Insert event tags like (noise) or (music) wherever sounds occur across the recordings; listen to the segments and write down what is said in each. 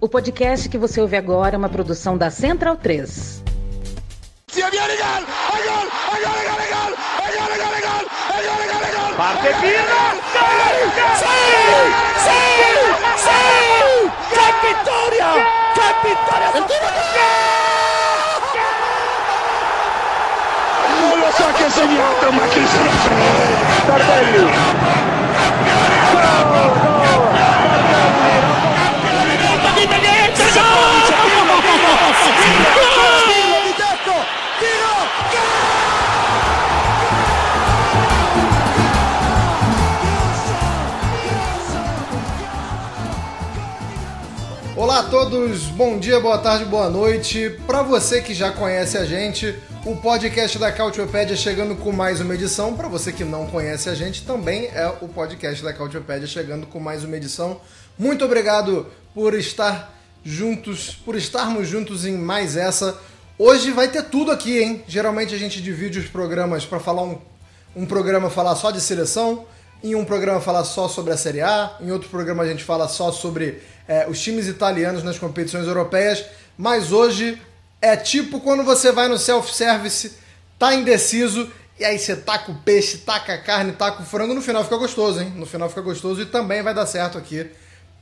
O podcast que você ouve agora é uma produção da Central 3. Parte Pirlo! Sì! Sì! Sì! Che vittoria! Che vittoria! Non Olá a todos, bom dia, boa tarde, boa noite. Para você que já conhece a gente, o podcast da Cautiopédia chegando com mais uma edição. Para você que não conhece a gente, também é o podcast da Cautiopédia chegando com mais uma edição. Muito obrigado por estar juntos, por estarmos juntos em mais essa. Hoje vai ter tudo aqui, hein? Geralmente a gente divide os programas para falar um, um programa falar só de seleção, em um programa falar só sobre a Série A, em outro programa a gente fala só sobre é, os times italianos nas competições europeias, mas hoje é tipo quando você vai no self-service, tá indeciso, e aí você taca o peixe, taca a carne, taca o frango, no final fica gostoso, hein? No final fica gostoso e também vai dar certo aqui.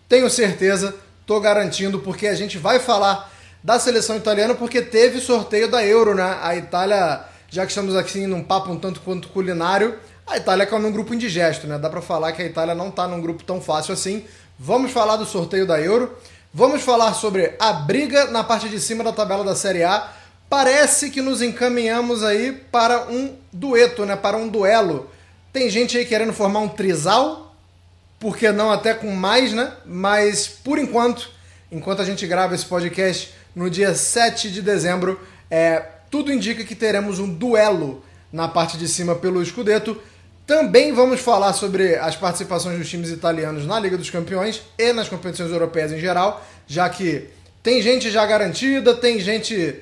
Tenho certeza, tô garantindo, porque a gente vai falar da seleção italiana, porque teve sorteio da Euro, né? A Itália, já que estamos aqui num papo um tanto quanto culinário, a Itália caiu num grupo indigesto, né? Dá pra falar que a Itália não tá num grupo tão fácil assim. Vamos falar do sorteio da Euro. Vamos falar sobre a briga na parte de cima da tabela da Série A. Parece que nos encaminhamos aí para um dueto, né? Para um duelo. Tem gente aí querendo formar um trisal, porque não até com mais, né? Mas por enquanto, enquanto a gente grava esse podcast no dia 7 de dezembro, é, tudo indica que teremos um duelo na parte de cima pelo Scudetto. Também vamos falar sobre as participações dos times italianos na Liga dos Campeões e nas competições europeias em geral, já que tem gente já garantida, tem gente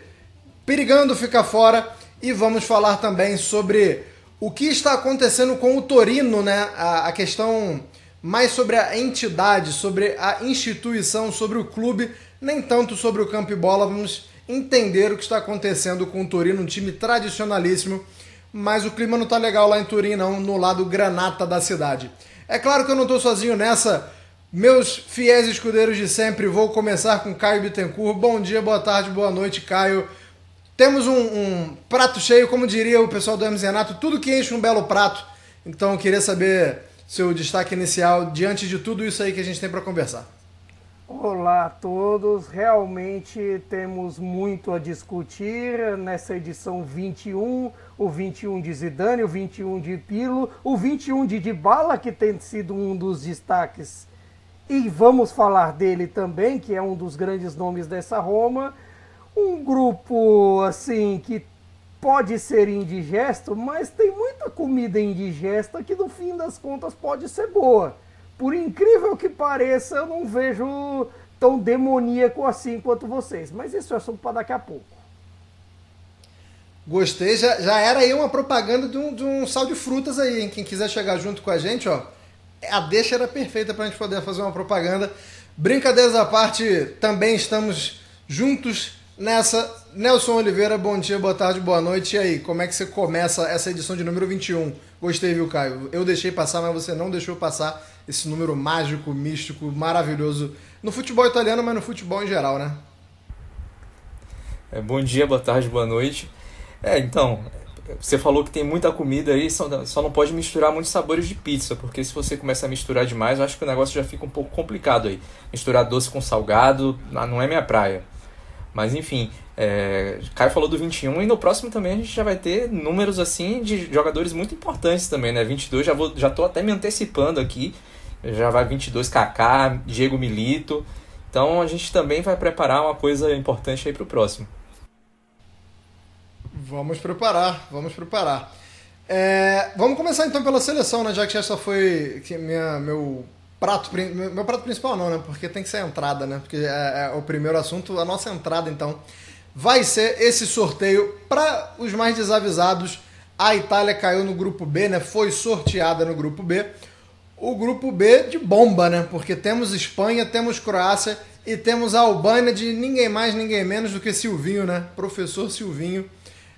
perigando ficar fora e vamos falar também sobre o que está acontecendo com o Torino, né? A, a questão mais sobre a entidade, sobre a instituição, sobre o clube, nem tanto sobre o campo e bola. Vamos entender o que está acontecendo com o Torino, um time tradicionalíssimo mas o clima não tá legal lá em Turim, não, no lado granata da cidade. É claro que eu não tô sozinho nessa. Meus fiéis escudeiros de sempre, vou começar com Caio Bittencourt. Bom dia, boa tarde, boa noite, Caio. Temos um, um prato cheio, como diria o pessoal do Hermes Renato, tudo que enche um belo prato. Então eu queria saber seu destaque inicial diante de tudo isso aí que a gente tem para conversar. Olá a todos, realmente temos muito a discutir nessa edição 21, o 21 de Zidane, o 21 de Pirlo, o 21 de Dybala, que tem sido um dos destaques, e vamos falar dele também, que é um dos grandes nomes dessa Roma, um grupo assim que pode ser indigesto, mas tem muita comida indigesta que no fim das contas pode ser boa por incrível que pareça, eu não vejo tão demoníaco assim quanto vocês. Mas isso é assunto para daqui a pouco. Gostei, já, já era aí uma propaganda de um, de um sal de frutas aí, hein? Quem quiser chegar junto com a gente, ó, a deixa era perfeita para a gente poder fazer uma propaganda. Brincadeiras à parte, também estamos juntos nessa. Nelson Oliveira, bom dia, boa tarde, boa noite. E aí, como é que você começa essa edição de número 21? Gostei, viu, Caio? Eu deixei passar, mas você não deixou passar esse número mágico, místico, maravilhoso no futebol italiano, mas no futebol em geral, né? É, bom dia, boa tarde, boa noite. É, então, você falou que tem muita comida aí, só, só não pode misturar muitos sabores de pizza, porque se você começa a misturar demais, eu acho que o negócio já fica um pouco complicado aí. Misturar doce com salgado não é minha praia. Mas enfim, é, Caio falou do 21 e no próximo também a gente já vai ter números assim de jogadores muito importantes também, né? 22, já, vou, já tô até me antecipando aqui já vai 22 KK, Diego Milito. Então a gente também vai preparar uma coisa importante aí para o próximo. Vamos preparar, vamos preparar. É, vamos começar então pela seleção, né? Já que essa foi minha, meu prato meu prato principal não, né? Porque tem que ser a entrada, né? Porque é, é o primeiro assunto, a nossa entrada então vai ser esse sorteio para os mais desavisados. A Itália caiu no grupo B, né? Foi sorteada no grupo B o grupo B de bomba, né? Porque temos Espanha, temos Croácia E temos a Albânia de ninguém mais, ninguém menos do que Silvinho, né? Professor Silvinho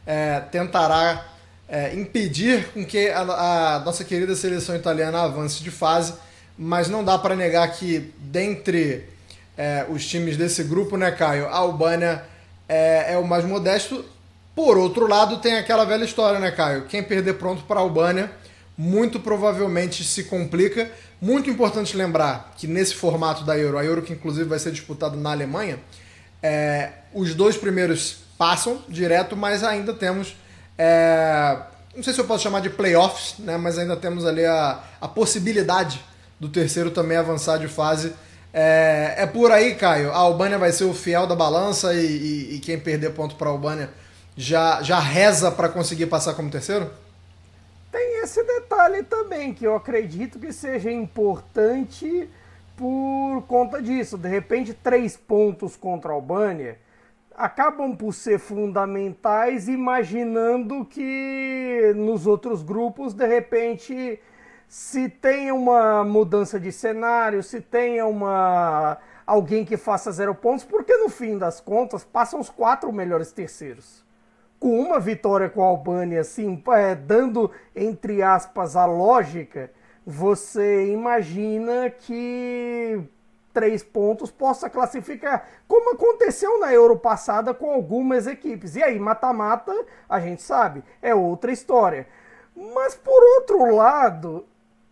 é, tentará é, impedir com que a, a, nossa querida seleção italiana avance de fase, mas não dá para negar que dentre é, os times desse grupo, né, Caio? A Albânia é, é, o mais modesto. Por outro lado, tem aquela velha história, né, Caio? Quem perder pronto para a Albânia muito provavelmente se complica. Muito importante lembrar que nesse formato da Euro, a Euro que inclusive vai ser disputada na Alemanha, é, os dois primeiros passam direto, mas ainda temos. É, não sei se eu posso chamar de playoffs, né, mas ainda temos ali a, a possibilidade do terceiro também avançar de fase. É, é por aí, Caio. A Albânia vai ser o fiel da balança e, e, e quem perder ponto para a Albânia já, já reza para conseguir passar como terceiro? Tem esse detalhe também, que eu acredito que seja importante por conta disso. De repente, três pontos contra a Albânia acabam por ser fundamentais, imaginando que nos outros grupos, de repente, se tenha uma mudança de cenário, se tenha uma alguém que faça zero pontos, porque no fim das contas passam os quatro melhores terceiros com uma vitória com a Albânia, assim, é, dando, entre aspas, a lógica, você imagina que três pontos possa classificar, como aconteceu na Euro passada com algumas equipes. E aí, mata-mata, a gente sabe, é outra história. Mas por outro lado,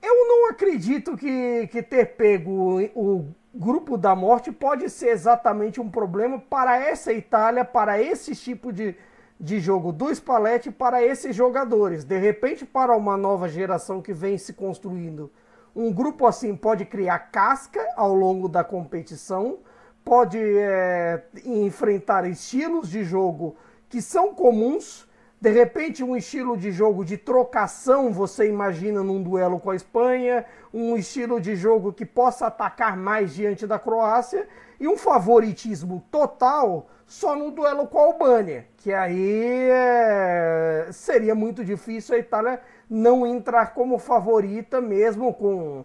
eu não acredito que, que ter pego o grupo da morte pode ser exatamente um problema para essa Itália, para esse tipo de, de jogo do Spalletti para esses jogadores. De repente, para uma nova geração que vem se construindo, um grupo assim pode criar casca ao longo da competição, pode é, enfrentar estilos de jogo que são comuns. De repente, um estilo de jogo de trocação, você imagina num duelo com a Espanha, um estilo de jogo que possa atacar mais diante da Croácia e um favoritismo total só no duelo com a Albânia, que aí é, seria muito difícil a Itália não entrar como favorita, mesmo com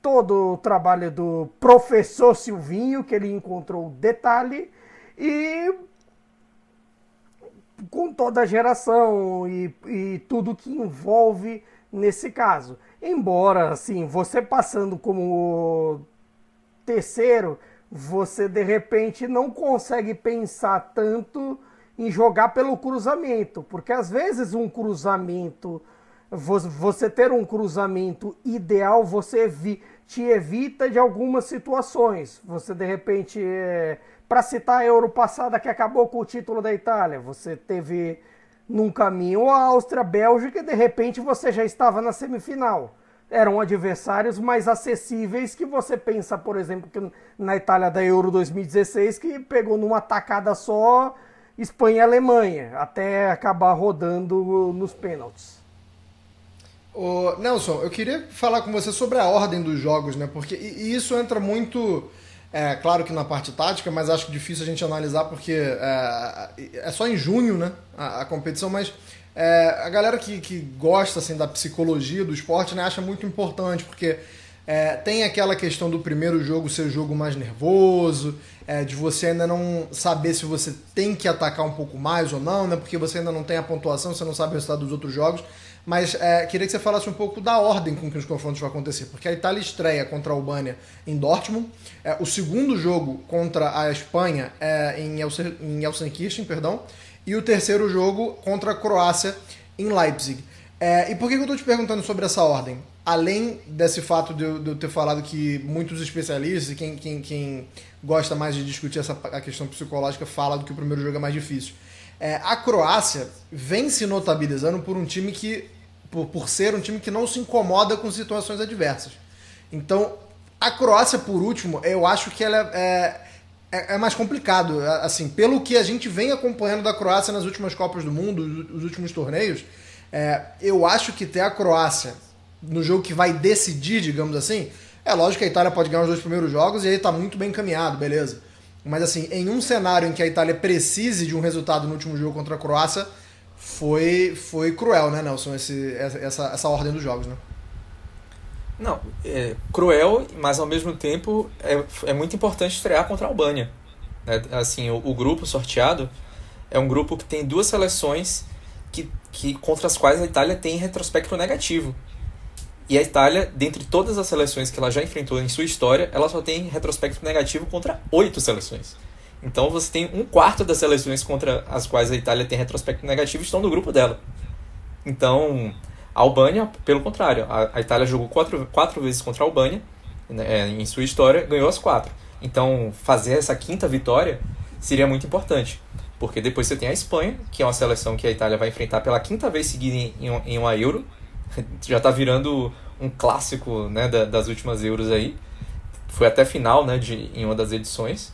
todo o trabalho do professor Silvinho, que ele encontrou detalhe, e com toda a geração e, e tudo que envolve nesse caso. Embora, assim, você passando como terceiro você de repente não consegue pensar tanto em jogar pelo cruzamento, porque às vezes um cruzamento, você ter um cruzamento ideal, você te evita de algumas situações. Você de repente, é, para citar a Euro passada que acabou com o título da Itália, você teve num caminho a Áustria, Bélgica e de repente você já estava na semifinal eram adversários mais acessíveis que você pensa, por exemplo, que na Itália da Euro 2016, que pegou numa tacada só Espanha e Alemanha, até acabar rodando nos pênaltis. Ô, Nelson, eu queria falar com você sobre a ordem dos jogos, né? Porque isso entra muito, é, claro que na parte tática, mas acho difícil a gente analisar porque é, é só em junho, né? A, a competição, mas é, a galera que, que gosta assim, da psicologia do esporte né, acha muito importante, porque é, tem aquela questão do primeiro jogo ser o jogo mais nervoso, é, de você ainda não saber se você tem que atacar um pouco mais ou não, né, porque você ainda não tem a pontuação, você não sabe o resultado dos outros jogos. Mas é, queria que você falasse um pouco da ordem com que os confrontos vão acontecer, porque a Itália estreia contra a Albânia em Dortmund, é, o segundo jogo contra a Espanha é em, Elsen, em perdão, e o terceiro jogo contra a Croácia em Leipzig. É, e por que eu estou te perguntando sobre essa ordem? Além desse fato de eu, de eu ter falado que muitos especialistas e quem, quem, quem, gosta mais de discutir essa, a questão psicológica fala do que o primeiro jogo é mais difícil. É, a Croácia vem se notabilizando por um time que, por, por ser um time que não se incomoda com situações adversas. Então, a Croácia, por último, eu acho que ela é, é, é, mais complicado. É, assim, pelo que a gente vem acompanhando da Croácia nas últimas Copas do Mundo, os últimos torneios, é, eu acho que ter a Croácia no jogo que vai decidir, digamos assim, é lógico que a Itália pode ganhar os dois primeiros jogos e aí tá muito bem encaminhado, beleza. Mas assim, em um cenário em que a Itália precise de um resultado no último jogo contra a Croácia, foi, foi cruel, né, Nelson, esse, essa, essa ordem dos jogos, né? Não, é cruel, mas ao mesmo tempo é, é muito importante estrear contra a Albânia. É, assim, o, o, grupo sorteado é um grupo que tem duas seleções que, que contra as quais a Itália tem retrospecto negativo. E a Itália, dentre todas as seleções que ela já enfrentou em sua história, ela só tem retrospecto negativo contra oito seleções. Então você tem um quarto das seleções contra as quais a Itália tem retrospecto negativo estão no grupo dela. Então, a Albânia, pelo contrário, a, a Itália jogou quatro, quatro vezes contra a Albânia né, é, em sua história, ganhou as quatro. Então, fazer essa quinta vitória seria muito importante. Porque depois você tem a Espanha, que é uma seleção que a Itália vai enfrentar pela quinta vez seguida em, em, em uma Euro. (laughs) Já está virando um clássico né, da, das últimas Euros aí. Foi até final né, de, em uma das edições.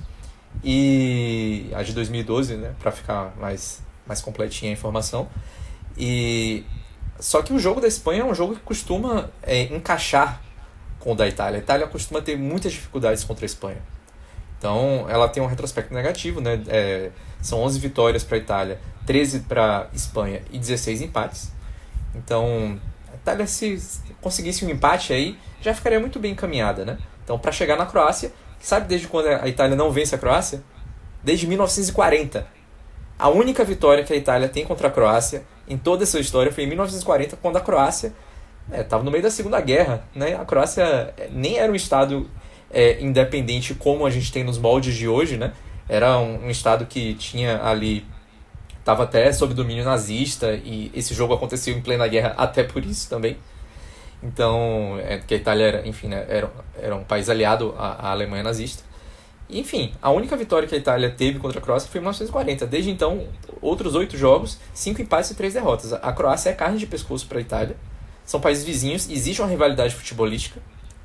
E a de 2012, né, para ficar mais, mais completinha a informação. E só que o jogo da Espanha é um jogo que costuma é, encaixar com o da Itália. A Itália costuma ter muitas dificuldades contra a Espanha. Então, ela tem um retrospecto negativo, né? É, são 11 vitórias para a Itália, 13 para a Espanha e 16 empates. Então, a Itália, se conseguisse um empate aí, já ficaria muito bem encaminhada, né? Então, para chegar na Croácia, sabe desde quando a Itália não vence a Croácia? Desde 1940. A única vitória que a Itália tem contra a Croácia em toda a sua história foi em 1940, quando a Croácia estava é, no meio da Segunda Guerra. Né? A Croácia é, nem era um estado é, independente como a gente tem nos moldes de hoje, né? Era um, um estado que tinha ali estava até sob domínio nazista e esse jogo aconteceu em plena guerra até por isso também. Então, é, que a Itália era, enfim, né, era, era um país aliado à, à Alemanha nazista. Enfim, a única vitória que a Itália teve contra a Croácia foi em 1940. Desde então, outros oito jogos, cinco empates e três derrotas. A Croácia é carne de pescoço para a Itália. São países vizinhos, existe uma rivalidade futebolística.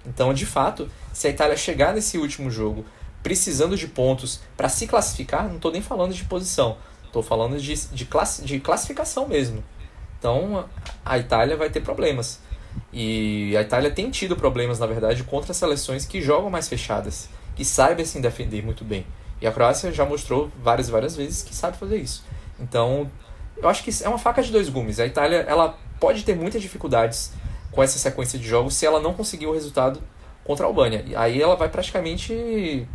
Então, de fato, se a Itália chegar nesse último jogo precisando de pontos para se classificar, não estou nem falando de posição, estou falando de, de, class, de classificação mesmo. Então, a Itália vai ter problemas. E a Itália tem tido problemas, na verdade, contra seleções que jogam mais fechadas que saiba se defender muito bem. E a Croácia já mostrou várias e várias vezes que sabe fazer isso. Então, eu acho que é uma faca de dois gumes. A Itália ela pode ter muitas dificuldades com essa sequência de jogos se ela não conseguir o resultado contra a Albânia. E aí ela vai praticamente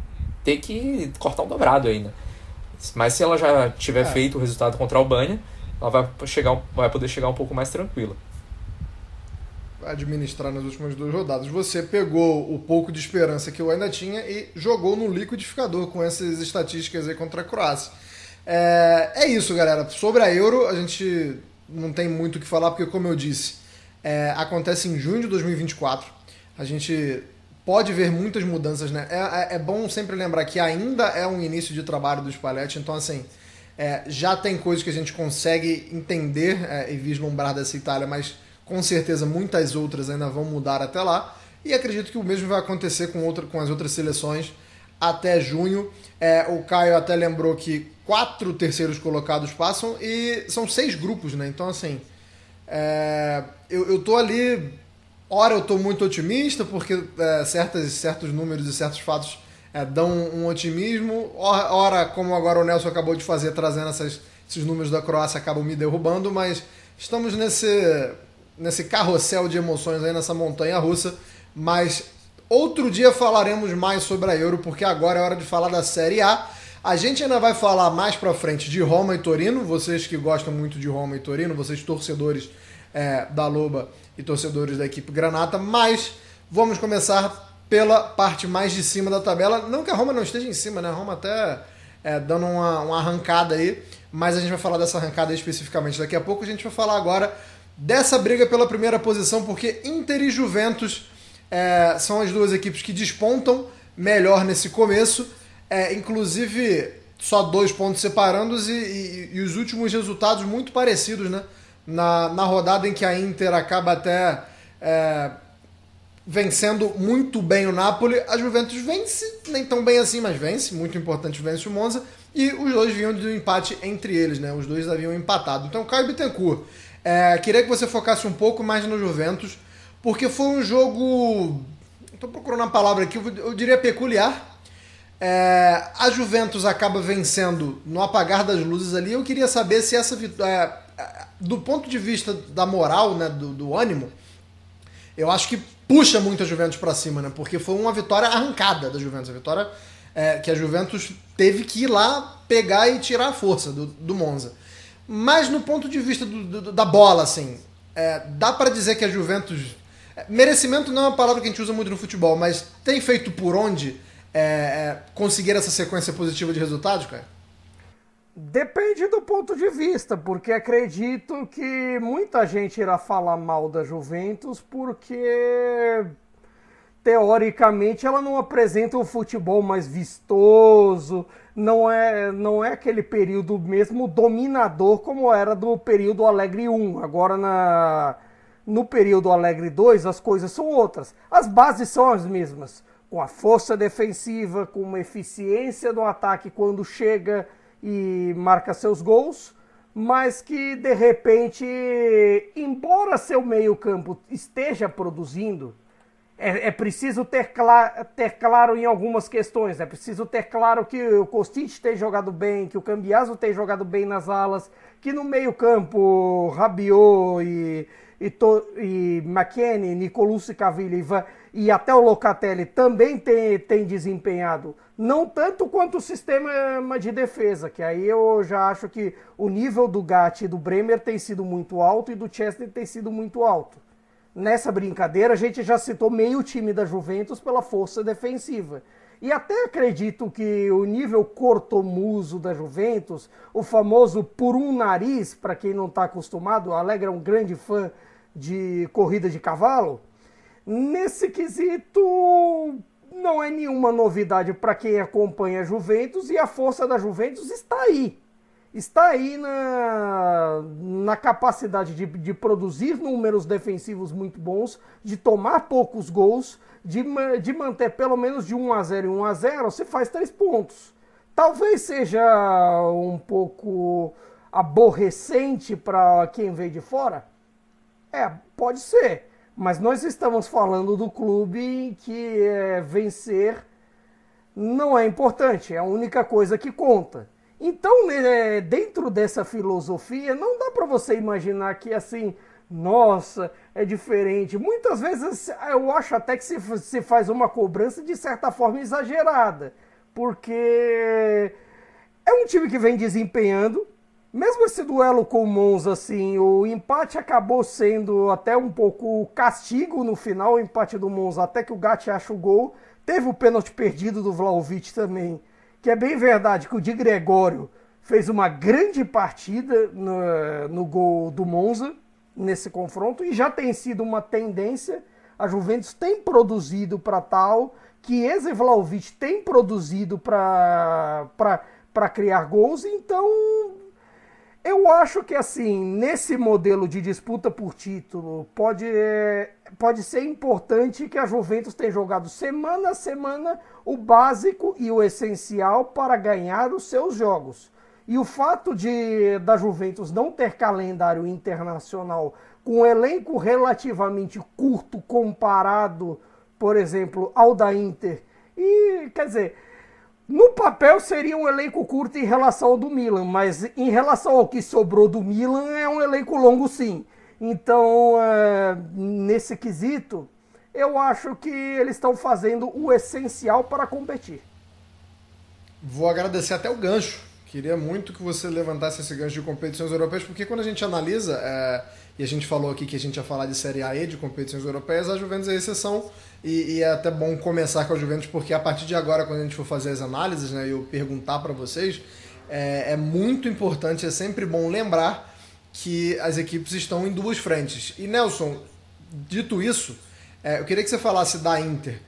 ter que cortar um dobrado ainda. Mas se ela já tiver é. feito o resultado contra a Albânia, ela vai, chegar, vai poder chegar um pouco mais tranquila administrar nas últimas duas rodadas. Você pegou o pouco de esperança que eu ainda tinha e jogou no liquidificador com essas estatísticas aí contra a Croácia. É, é isso, galera. Sobre a Euro, a gente não tem muito o que falar, porque, como eu disse, é, acontece em junho de 2024. A gente pode ver muitas mudanças, né? É, é, é bom sempre lembrar que ainda é um início de trabalho do Spalletti, então, assim, é, já tem coisas que a gente consegue entender é, e vislumbrar dessa Itália, mas com certeza muitas outras ainda vão mudar até lá. E acredito que o mesmo vai acontecer com, outra, com as outras seleções até junho. É, o Caio até lembrou que quatro terceiros colocados passam e são seis grupos, né? Então, assim, é, eu, eu tô ali. Ora, eu tô muito otimista, porque é, certas, certos números e certos fatos é, dão um otimismo. Ora, como agora o Nelson acabou de fazer, trazendo essas, esses números da Croácia, acabam me derrubando, mas estamos nesse nesse carrossel de emoções aí nessa montanha russa, mas outro dia falaremos mais sobre a Euro, porque agora é hora de falar da Série A. A gente ainda vai falar mais pra frente de Roma e Torino, vocês que gostam muito de Roma e Torino, vocês torcedores é, da Loba e torcedores da equipe Granata, mas vamos começar pela parte mais de cima da tabela. Não que a Roma não esteja em cima, né? A Roma até é, dando uma, uma arrancada aí, mas a gente vai falar dessa arrancada especificamente daqui a pouco. A gente vai falar agora dessa briga pela primeira posição, porque Inter e Juventus é, são as duas equipes que despontam melhor nesse começo. É, inclusive, só dois pontos separando e, e, e, os últimos resultados muito parecidos, né? Na, na rodada em que a Inter acaba até é, vencendo muito bem o Napoli, a Juventus vence, nem tão bem assim, mas vence, muito importante, vence o Monza, e os dois vinham de um empate entre eles, né? Os dois haviam empatado. Então, Caio Bittencourt é, queria que você focasse um pouco mais no Juventus, porque foi um jogo. Estou procurando uma palavra aqui, eu diria peculiar. É, a Juventus acaba vencendo no apagar das luzes ali. Eu queria saber se essa vitória. É, do ponto de vista da moral, né, do, do ânimo, eu acho que puxa muito a Juventus para cima, né? Porque foi uma vitória arrancada da Juventus, a vitória é, que a Juventus teve que ir lá pegar e tirar a força do, do Monza. Mas no ponto de vista do, do, da bola, assim, é, dá para dizer que a Juventus. É, merecimento não é uma palavra que a gente usa muito no futebol, mas tem feito por onde é, é, conseguir essa sequência positiva de resultados, cara? Depende do ponto de vista, porque acredito que muita gente irá falar mal da Juventus porque teoricamente ela não apresenta o futebol mais vistoso, não é, não é aquele período mesmo dominador como era do período Alegre 1. Agora na no período Alegre 2 as coisas são outras. As bases são as mesmas, com a força defensiva, com uma eficiência no ataque quando chega e marca seus gols, mas que de repente, embora seu meio-campo esteja produzindo, é, é preciso ter, ter claro em algumas questões. É preciso ter claro que o Kostic tem jogado bem, que o Cambiaso tem jogado bem nas alas, que no meio-campo Rabiot e, e, to, e Nicolucci Cavilli e, até o Locatelli também tem, tem desempenhado não tanto quanto o sistema de defesa, que aí eu já acho que o nível do Gatti e do Bremer tem sido muito alto e do Chester tem sido muito alto. Nessa brincadeira, a gente já citou meio time da Juventus pela força defensiva. E até acredito que o nível cortomuso da Juventus, o famoso por um nariz, para quem não está acostumado, o Alegre é um grande fã de corrida de cavalo. Nesse quesito, não é nenhuma novidade para quem acompanha a Juventus e a força da Juventus está aí está aí na, na capacidade de, de produzir números defensivos muito bons, de tomar poucos gols, de, de manter pelo menos de 1 a 0 e 1 a 0, você faz três pontos. Talvez seja um pouco aborrecente para quem vem de fora. É, pode ser. Mas nós estamos falando do clube que é, vencer não é importante, é a única coisa que conta. Então, né, dentro dessa filosofia, não dá para você imaginar que assim, nossa, é diferente. Muitas vezes eu acho até que se, se faz uma cobrança de certa forma exagerada, porque é um time que vem desempenhando. Mesmo esse duelo com o Monza, assim, o empate acabou sendo até um pouco castigo no final, o empate do Monza, até que o Gatti acha o gol. Teve o pênalti perdido do Vlaovic também, que é bem verdade que o Di Gregório fez uma grande partida no, no gol do Monza nesse confronto e já tem sido uma tendência. A Juventus tem produzido para tal, que Eze Vlaovic tem produzido para criar gols, então eu acho que assim, nesse modelo de disputa por título, pode, é, pode ser importante que a Juventus tenha jogado semana a semana o básico e o essencial para ganhar os seus jogos. E o fato de da Juventus não ter calendário internacional com um elenco relativamente curto comparado, por exemplo, ao da Inter, e quer dizer, no papel seria um elenco curto em relação ao do Milan, mas em relação ao que sobrou do Milan é um elenco longo sim. Então, é, nesse quesito, eu acho que eles estão fazendo o essencial para competir. Vou agradecer até o gancho. Queria muito que você levantasse esse gancho de competições europeias, porque quando a gente analisa, é, e a gente falou aqui que a gente ia falar de Série A e de competições europeias, a Juventus é exceção e, e, é até bom começar com a Juventus, porque a partir de agora, quando a gente for fazer as análises, né, eu perguntar para vocês, é, é, muito importante, é sempre bom lembrar que as equipes estão em duas frentes. E Nelson, dito isso, é, eu queria que você falasse da Inter,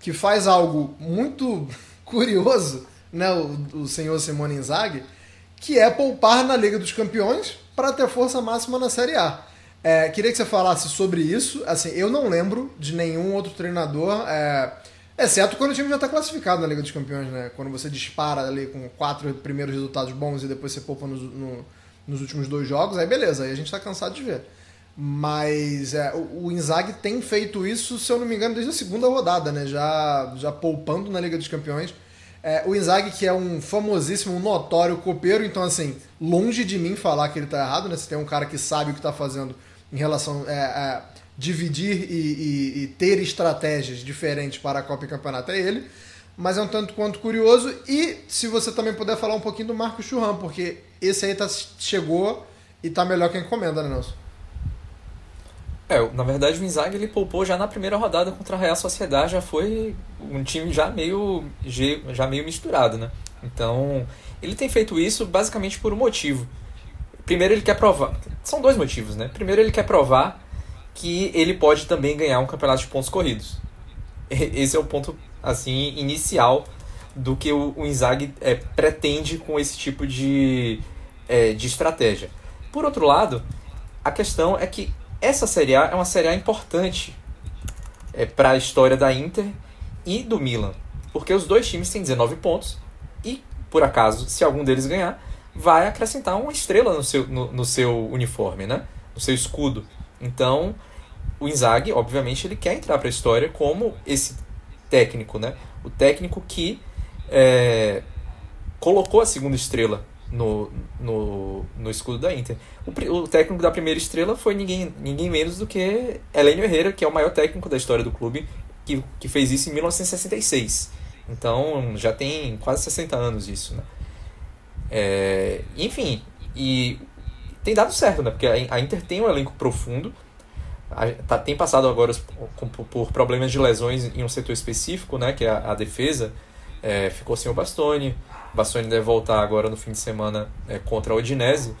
que faz algo muito (laughs) curioso, né, o, o senhor Simone Inzaghi, que é poupar na Liga dos Campeões para ter força máxima na Série A. É, queria que você falasse sobre isso. Assim, eu não lembro de nenhum outro treinador, é, exceto quando o time já está classificado na Liga dos Campeões, né? Quando você dispara ali com quatro primeiros resultados bons e depois você poupa nos, no, nos últimos dois jogos, aí beleza, aí a gente está cansado de ver. Mas é, o, o Inzaghi tem feito isso, se eu não me engano, desde a segunda rodada, né? Já, já poupando na Liga dos Campeões. É, o Inzaghi, que é um famosíssimo, notório copeiro, então, assim, longe de mim falar que ele está errado, né? Se tem um cara que sabe o que está fazendo em relação é, é, dividir e, e, e, ter estratégias diferentes para a Copa e Campeonato é ele. Mas é um tanto quanto curioso. E se você também puder falar um pouquinho do Marcos Churran, porque esse aí tá, chegou e tá melhor que a encomenda, né, Nelson? É, na verdade o Inzaghi ele poupou já na primeira rodada contra a Real Sociedade, já foi um time já meio, já meio misturado, né? Então, ele tem feito isso basicamente por um motivo. Primeiro ele quer provar, são dois motivos, né? Primeiro ele quer provar que ele pode também ganhar um campeonato de pontos corridos. Esse é o ponto assim inicial do que o, o Inzaghi é, pretende com esse tipo de, é, de estratégia. Por outro lado, a questão é que essa Série A é uma Série A importante é, para a história da Inter e do Milan, porque os dois times têm 19 pontos e, por acaso, se algum deles ganhar, vai acrescentar uma estrela no seu, no, no seu uniforme, né? no seu escudo. Então, o Inzaghi, obviamente, ele quer entrar para a história como esse técnico, né? o técnico que é, colocou a segunda estrela no, no, no escudo da Inter. O, o, técnico da primeira estrela foi ninguém, ninguém menos do que Helênio Herrera, que é o maior técnico da história do clube, que, que fez isso em 1966. Então já tem quase 60 anos isso. Né? É, enfim, e tem dado certo, né? porque a, a Inter tem um elenco profundo, tá, tem passado agora por, problemas de lesões em um setor específico, né? que é a, a defesa. É, ficou sem o Bastoni, Bastoni deve voltar agora no fim de semana é, contra a Odinese.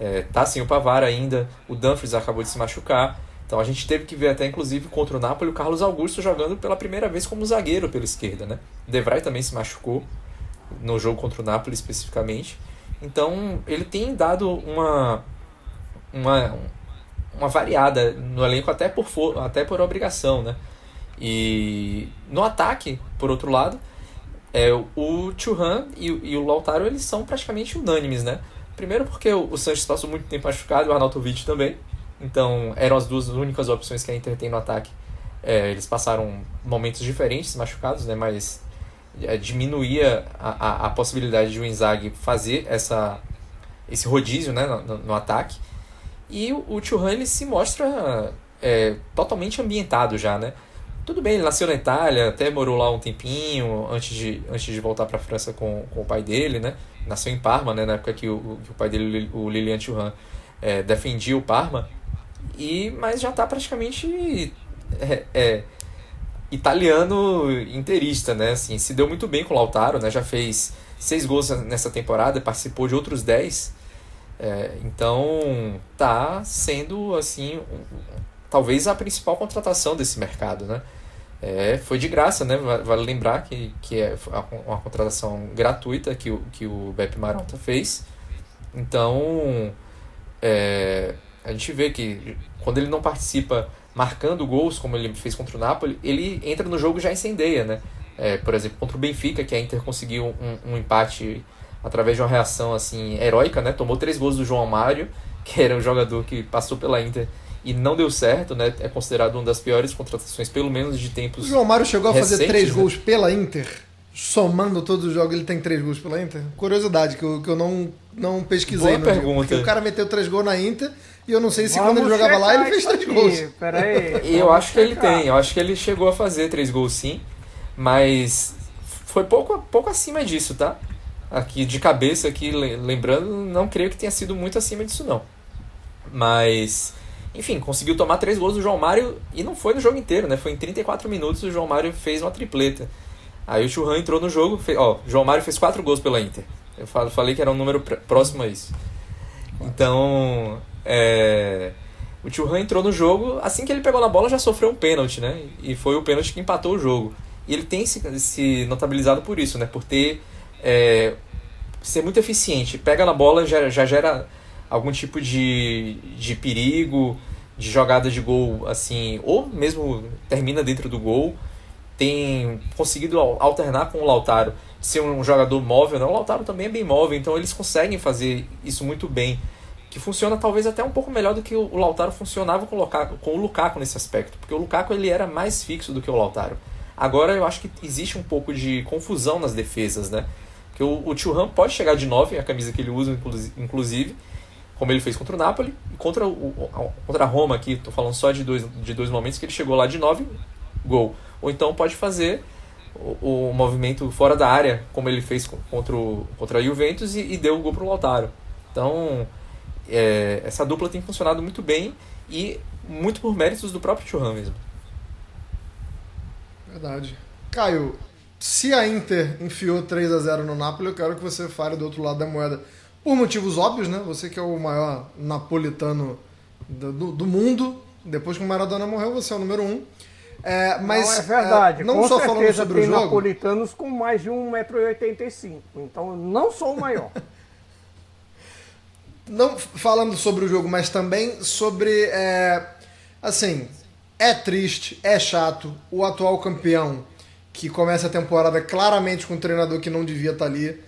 É, tá sem o Pavar ainda, o Dumfries acabou de se machucar. Então a gente teve que ver até, inclusive, contra o Napoli, o Carlos Augusto jogando pela primeira vez como zagueiro pela esquerda. Né? Devray também se machucou no jogo contra o Napoli especificamente. Então ele tem dado uma, uma, uma variada no elenco até por, até por obrigação. Né? E no ataque, por outro lado, é, o Churran e, e, o Lautaro eles são praticamente unânimes, né? Primeiro porque o, o Sanches passou muito tempo machucado e o Arnautovic também. Então eram as duas únicas opções que a Inter tem no ataque. É, eles passaram momentos diferentes machucados, né? Mas é, diminuía a, a, a, possibilidade de o Inzaghi fazer essa, esse rodízio né? no, no, no ataque. E o, o Churran ele se mostra é, totalmente ambientado já, né? Tudo bem, ele nasceu na Itália, até morou lá um tempinho antes de, antes de voltar para a França com, com o pai dele, né? Nasceu em Parma, né? Na época que o, que o pai dele, o Lilian Thuram, é, defendia o Parma. E, mas já está praticamente é, é, italiano inteirista, né? Assim, se deu muito bem com o Lautaro, né? Já fez seis gols nessa temporada, participou de outros dez. É, então, tá sendo, assim, talvez a principal contratação desse mercado, né? É, foi de graça, né? Vale lembrar que, que é uma contratação gratuita que o, que o Beppe Marotta fez. Então, é, a gente vê que quando ele não participa marcando gols, como ele fez contra o Napoli, ele entra no jogo já incendeia, né? É, por exemplo, contra o Benfica, que a Inter conseguiu um, um empate através de uma reação assim heróica, né? Tomou três gols do João Mário, (laughs) que era um jogador que passou pela Inter e não deu certo, né? É considerado uma das piores contratações, pelo menos de tempos. O João Mário chegou a fazer três né? gols pela Inter. Somando todos os jogos, ele tem três gols pela Inter? Curiosidade, que eu, que eu não, não pesquisei. Boa pergunta. Porque o cara meteu três gols na Inter e eu não sei se Vamos quando ele jogava lá ele fez três aqui. gols. Peraí. (laughs) eu acho que ele tem, eu acho que ele chegou a fazer três gols sim, mas foi pouco, pouco acima disso, tá? Aqui de cabeça, aqui lembrando, não creio que tenha sido muito acima disso não. Mas enfim, conseguiu tomar três gols do João Mário e não foi no jogo inteiro, né? Foi em 34 minutos o João Mário fez uma tripleta. Aí o Churran entrou no jogo, fez, ó, João Mário fez quatro gols pela Inter. Eu falei que era um número próximo a isso. Então, é, o Churran entrou no jogo, assim que ele pegou na bola já sofreu um pênalti, né? E foi o pênalti que empatou o jogo. E ele tem se, se notabilizado por isso, né? Por ter é, ser muito eficiente. Pega na bola, já, já gera algum tipo de, de perigo, de jogada de gol, assim, ou mesmo termina dentro do gol, tem conseguido alternar com o Lautaro, ser um jogador móvel, né? o Lautaro também é bem móvel, então eles conseguem fazer isso muito bem, que funciona talvez até um pouco melhor do que o Lautaro funcionava com o Lukaku, com o Lukaku nesse aspecto, porque o Lukaku ele era mais fixo do que o Lautaro. Agora eu acho que existe um pouco de confusão nas defesas, né? Que o, o Churran pode chegar de 9, a camisa que ele usa, inclusive, como ele fez contra o Napoli e contra, o, contra a Roma aqui, estou falando só de dois, de dois momentos que ele chegou lá de 9, gol. Ou então pode fazer o, o movimento fora da área, como ele fez contra, o, contra a Juventus e, e deu o gol para o Lautaro. Então, é, essa dupla tem funcionado muito bem e muito por méritos do próprio Churran mesmo. Verdade. Caio, se a Inter enfiou 3 a 0 no Napoli, eu quero que você fale do outro lado da moeda. Por motivos óbvios, né? Você que é o maior napolitano do, do, do mundo. Depois que o Maradona morreu, você é o número um. É, mas, não, é verdade. É, não com só falando sobre tem o jogo. napolitanos com mais de 1,85m. Então, não sou o maior. (laughs) não falando sobre o jogo, mas também sobre. É, assim, é triste, é chato. O atual campeão, que começa a temporada claramente com um treinador que não devia estar ali.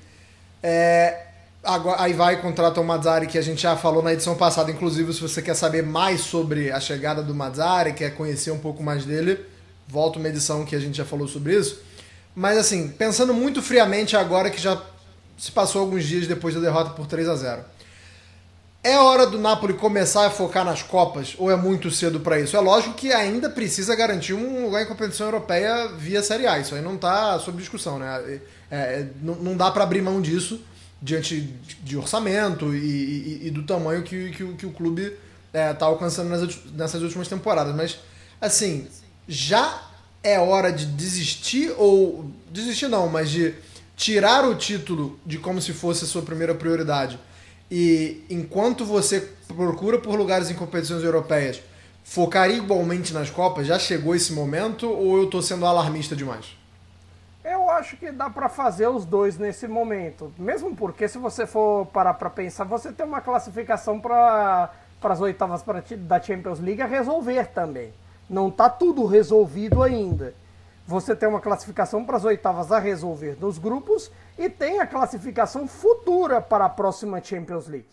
É, Agora, aí vai e contrata o Mazzari, que a gente já falou na edição passada. Inclusive, se você quer saber mais sobre a chegada do Mazzari, quer conhecer um pouco mais dele, volta uma edição que a gente já falou sobre isso. Mas assim, pensando muito friamente agora que já se passou alguns dias depois da derrota por 3 a 0 É hora do Napoli começar a focar nas Copas ou é muito cedo para isso? É lógico que ainda precisa garantir um lugar em competição europeia via Série A. Isso aí não está sob discussão, né? É, é, não, não dá para abrir mão disso diante de orçamento e, e, e do tamanho que, que, que o clube está é, alcançando nessas, nessas últimas temporadas. Mas, assim, já é hora de desistir ou. Desistir não, mas de tirar o título de como se fosse a sua primeira prioridade. E enquanto você procura por lugares em competições europeias, focar igualmente nas Copas, já chegou esse momento ou eu estou sendo alarmista demais? Eu acho que dá para fazer os dois nesse momento. Mesmo porque, se você for parar para pensar, você tem uma classificação para as oitavas da Champions League a resolver também. Não está tudo resolvido ainda. Você tem uma classificação para as oitavas a resolver nos grupos e tem a classificação futura para a próxima Champions League.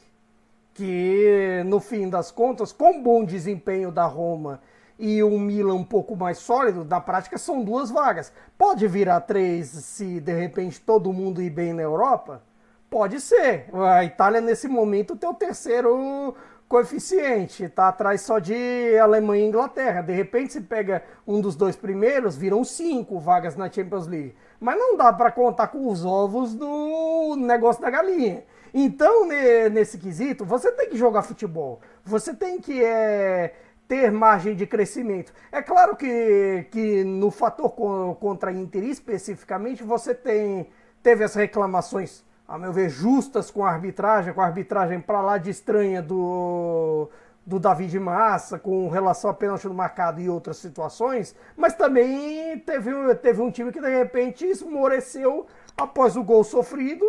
Que, no fim das contas, com bom desempenho da Roma e um Milan um pouco mais sólido, na prática são duas vagas. Pode virar três se de repente todo mundo ir bem na Europa? Pode ser. A Itália nesse momento tem o terceiro coeficiente, está atrás só de Alemanha e Inglaterra. De repente se pega um dos dois primeiros, viram cinco vagas na Champions League. Mas não dá para contar com os ovos do negócio da galinha. Então, nesse quesito, você tem que jogar futebol. Você tem que é, ter margem de crescimento. É claro que, que no fator contra Inter especificamente, você tem teve as reclamações, a meu ver, justas com a arbitragem, com a arbitragem para lá de estranha do, do David Massa, com relação a pênalti no marcado e outras situações, mas também teve, teve um time que de repente esmoreceu após o gol sofrido.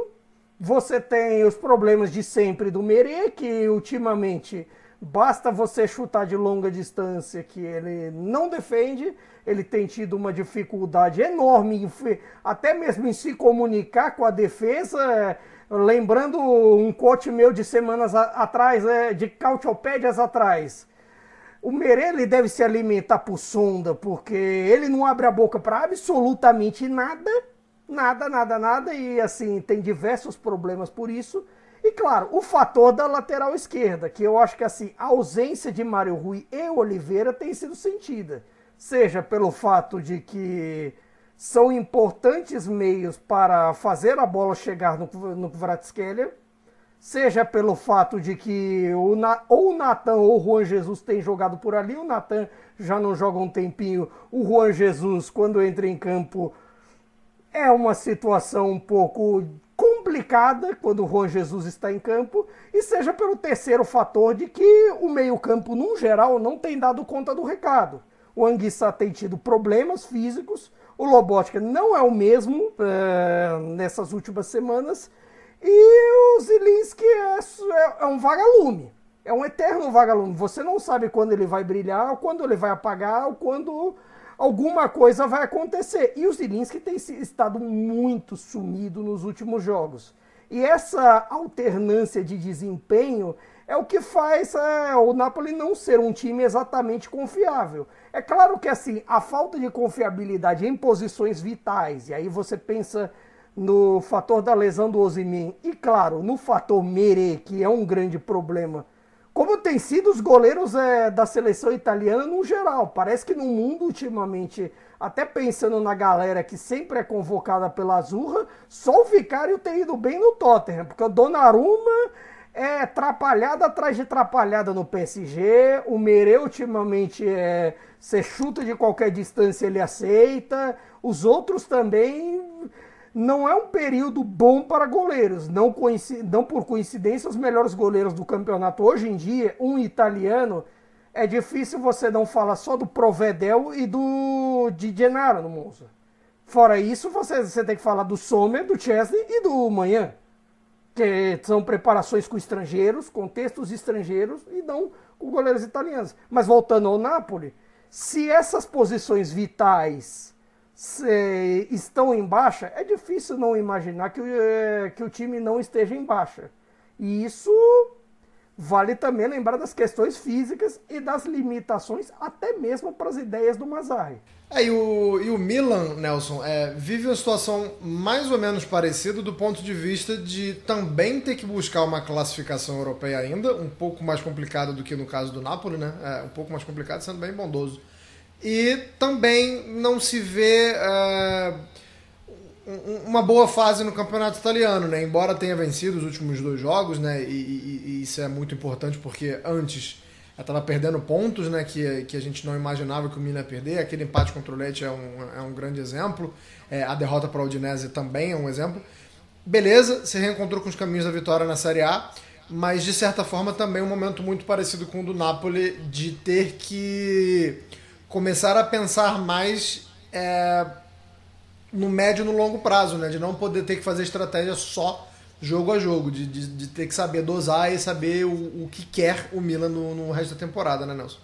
Você tem os problemas de sempre do Merê, que ultimamente Basta você chutar de longa distância que ele não defende, ele tem tido uma dificuldade enorme, até mesmo em se comunicar com a defesa. Lembrando um coach meu de semanas atrás, é, de cautiopédias atrás. O Merelli deve se alimentar por sonda, porque ele não abre a boca para absolutamente nada, nada, nada, nada, e assim, tem diversos problemas por isso. E claro, o fator da lateral esquerda, que eu acho que assim, a ausência de Mário Rui e Oliveira tem sido sentida. Seja pelo fato de que são importantes meios para fazer a bola chegar no, no seja pelo fato de que o, ou o Natan ou o Juan Jesus têm jogado por ali, o Natan já não joga um tempinho, o Juan Jesus, quando entra em campo, é uma situação um pouco complicada quando o Juan Jesus está em campo, e seja pelo terceiro fator de que o meio-campo, no geral, não tem dado conta do recado. O Anguissa tem tido problemas físicos, o Lobotka não é o mesmo é, nessas últimas semanas, e o Zilinski é, é, é um vagalume. É um eterno vagalume. Você não sabe quando ele vai brilhar, ou quando ele vai apagar, ou quando alguma coisa vai acontecer. E o Zilinski tem estado muito sumido nos últimos jogos. E essa alternância de desempenho é o que faz é, o Napoli não ser um time exatamente confiável. É claro que assim, a falta de confiabilidade em posições vitais, e aí você pensa no fator da lesão do Ozymin e, claro, no fator Mere, que é um grande problema, como tem sido os goleiros é, da seleção italiana no geral. Parece que no mundo, ultimamente, até pensando na galera que sempre é convocada pela Azurra, só o Vicário tem ido bem no Tottenham, porque o Donnarumma é trapalhada atrás de trapalhada no PSG, o Mere ultimamente é... Você chuta de qualquer distância, ele aceita. Os outros também não é um período bom para goleiros. Não, não por coincidência, os melhores goleiros do campeonato hoje em dia, um italiano, é difícil você não falar só do Provedel e do Di Gennaro no Monza. Fora isso, você, você tem que falar do Sommer, do Chesney e do Manhã. Que são preparações com estrangeiros, contextos estrangeiros e não com goleiros italianos. Mas voltando ao Napoli, se essas posições vitais se, estão em baixa, é difícil não imaginar que, é, que o time não esteja em baixa. E isso vale também lembrar das questões físicas e das limitações, até mesmo para as ideias do Mazzarri. É, e, o, e o Milan, Nelson, é, vive uma situação mais ou menos parecida do ponto de vista de também ter que buscar uma classificação europeia ainda, um pouco mais complicada do que no caso do Napoli, né? É, um pouco mais complicado, sendo bem bondoso e também não se vê uh, uma boa fase no campeonato italiano, né? Embora tenha vencido os últimos dois jogos, né? E, e, e isso é muito importante porque antes estava perdendo pontos, né? Que, que a gente não imaginava que o Milan ia perder. Aquele empate contra o Leite é um, é um grande exemplo. É, a derrota para o Udinese também é um exemplo. Beleza, se reencontrou com os caminhos da vitória na Série A, mas de certa forma também um momento muito parecido com o do Napoli de ter que começar a pensar mais é, no médio e no longo prazo, né? De não poder ter que fazer estratégia só jogo a jogo, de, de, de ter que saber dosar e saber o, o que quer o Milan no, no resto da temporada, né, Nelson?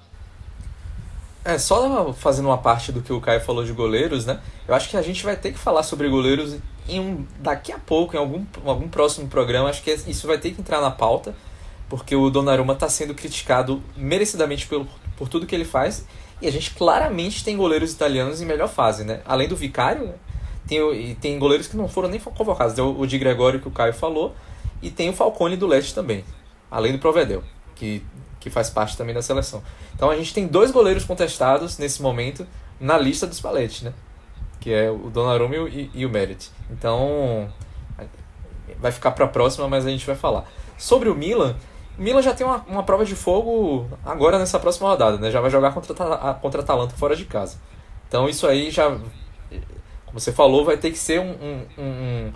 É, só fazendo uma parte do que o Caio falou de goleiros, né? Eu acho que a gente vai ter que falar sobre goleiros em um, daqui a pouco, em algum, algum próximo programa. Acho que isso vai ter que entrar na pauta, porque o Donnarumma está sendo criticado merecidamente por, por tudo que ele faz e a gente claramente tem goleiros italianos em melhor fase, né? Além do Vicário, tem, tem goleiros que não foram nem convocados. Tem o, de Gregório que o Caio falou, e tem o Falcone do Leste também, além do Provedel, que, que faz parte também da seleção. Então a gente tem dois goleiros contestados nesse momento na lista dos paletes, né? Que é o Donnarumma e, e o Merit. Então vai ficar para a próxima, mas a gente vai falar. Sobre o Milan, Milan já tem uma, uma prova de fogo agora nessa próxima rodada, né? Já vai jogar contra, contra Atalanta fora de casa. Então isso aí já, como você falou, vai ter que ser um, um, um,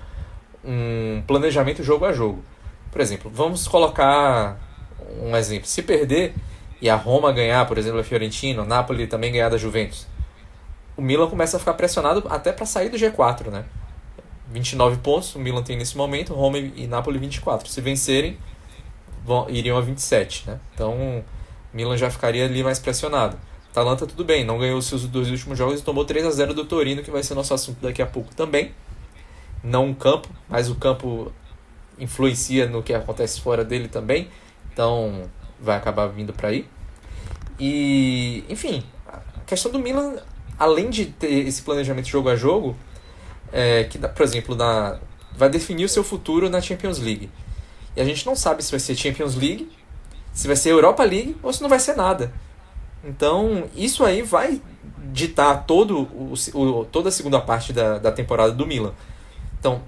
um planejamento jogo a jogo. Por exemplo, vamos colocar um exemplo. Se perder e a Roma ganhar, por exemplo, a Fiorentina, o Napoli também ganhar da Juventus, o Milan começa a ficar pressionado até para sair do G4, né? 29 pontos o Milan tem nesse momento, Roma e Napoli 24. Se vencerem, vão, iriam a 27, né? Então, Milan já ficaria ali mais pressionado. Atalanta tudo bem, não ganhou os seus dois últimos jogos e tomou 3 a 0 do Torino, que vai ser nosso assunto daqui a pouco também. Não o campo, mas o campo influencia no que acontece fora dele também. Então, vai acabar vindo para aí. E, enfim, a questão do Milan, além de ter esse planejamento jogo a jogo, é, que, por exemplo, na, vai definir o seu futuro na Champions League. E a gente não sabe se vai ser Champions League, se vai ser Europa League ou se não vai ser nada. Então, isso aí vai ditar todo o, o, toda a segunda parte da, da temporada do Milan. Então,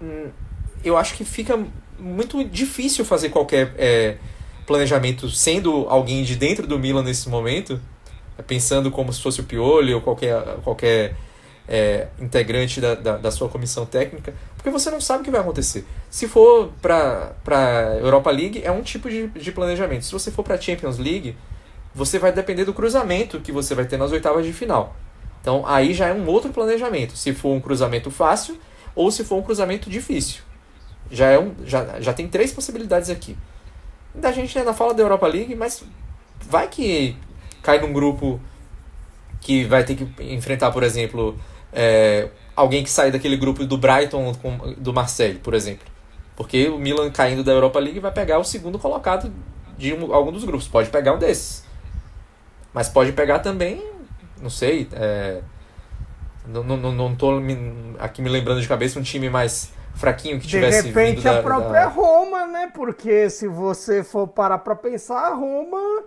hum, eu acho que fica muito difícil fazer qualquer é, planejamento sendo alguém de dentro do Milan nesse momento, pensando como se fosse o Pioli ou qualquer, qualquer é, integrante da, da, da, sua comissão técnica, porque você não sabe o que vai acontecer. Se for para a Europa League, é um tipo de, de planejamento. Se você for para a Champions League, você vai depender do cruzamento que você vai ter nas oitavas de final. Então aí já é um outro planejamento. Se for um cruzamento fácil ou se for um cruzamento difícil. Já, é um, já, já tem três possibilidades aqui. Da gente ainda fala da Europa League, mas vai que cai num grupo que vai ter que enfrentar, por exemplo, é, alguém que sai daquele grupo do Brighton, com, do Marseille, por exemplo. Porque o Milan caindo da Europa League vai pegar o segundo colocado de um, algum dos grupos. Pode pegar um desses. Mas pode pegar também, não sei, é, Não, não, não tô me, aqui me lembrando de cabeça um time mais fraquinho que tivesse De repente vindo da, a própria da... Roma, né? Porque se você for parar pra pensar, a Roma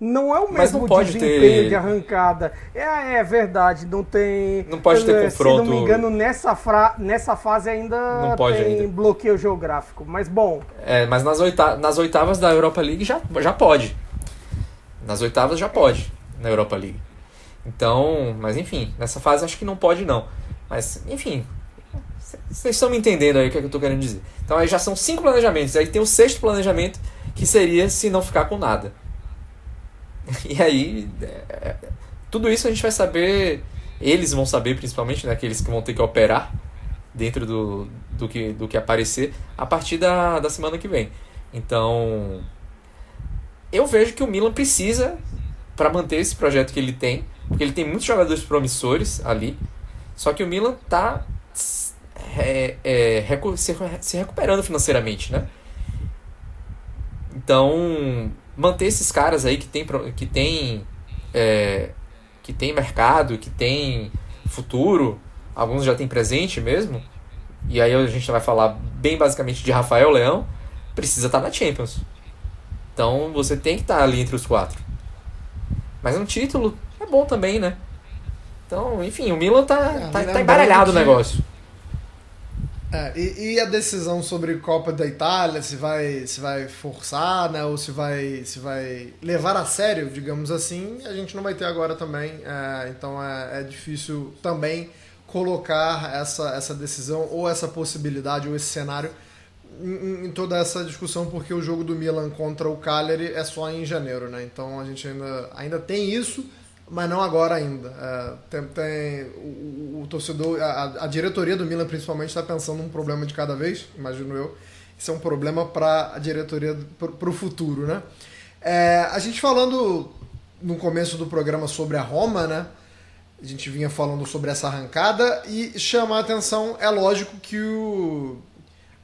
não é o mesmo desempenho ter- de arrancada. É, é verdade, não tem. Não pode ter eh, Se não confronto- me engano, nessa, fra... nessa fase ainda Não pode tem ainda. bloqueio geográfico. Mas bom, É, mas nas, oita nas oitavas da Europa League já, já pode. Nas oitavas já pode, na Europa League. Então, mas enfim, nessa fase acho que não pode não. Mas, enfim, vocês estão me entendendo aí o que, é que eu tô querendo dizer. Então aí já são cinco planejamentos. Aí tem o sexto planejamento, que seria se não ficar com nada. (laughs) E aí, é, tudo isso a gente vai saber, eles vão saber principalmente, né, aqueles que vão ter que operar dentro do, do, que, do que aparecer a partir da, da semana que vem. Então, eu vejo que o Milan precisa, para manter esse projeto que ele tem, porque ele tem muitos jogadores promissores ali, só que o Milan tá é, é, se recuperando financeiramente, né? Então, manter esses caras aí que tem, que tem, é, que tem mercado, que tem futuro, alguns já tem presente mesmo, e aí a gente vai falar bem basicamente de Rafael Leão, precisa estar na Champions. Então você tem que estar ali entre os quatro. Mas um título é bom também, né? Então, enfim, o Milan tá, tá, tá lembrando embaralhado o que- negócio. É, e, e a decisão sobre Copa da Itália, se vai, se vai forçar, né, ou se vai, se vai levar a sério, digamos assim, a gente não vai ter agora também. é, então é, é difícil também colocar essa, essa decisão ou essa possibilidade ou esse cenário em, em toda essa discussão, porque o jogo do Milan contra o Cagliari é só em janeiro, né? Então a gente ainda, ainda tem isso, mas não agora ainda. É, tem, tem- o, o- torcedor, a, a diretoria do Milan principalmente está pensando num problema de cada vez, imagino eu. Isso é um problema para a diretoria, para o futuro, né? É, a gente falando no começo do programa sobre a Roma, né? A gente vinha falando sobre essa arrancada e chama a atenção, é lógico que o,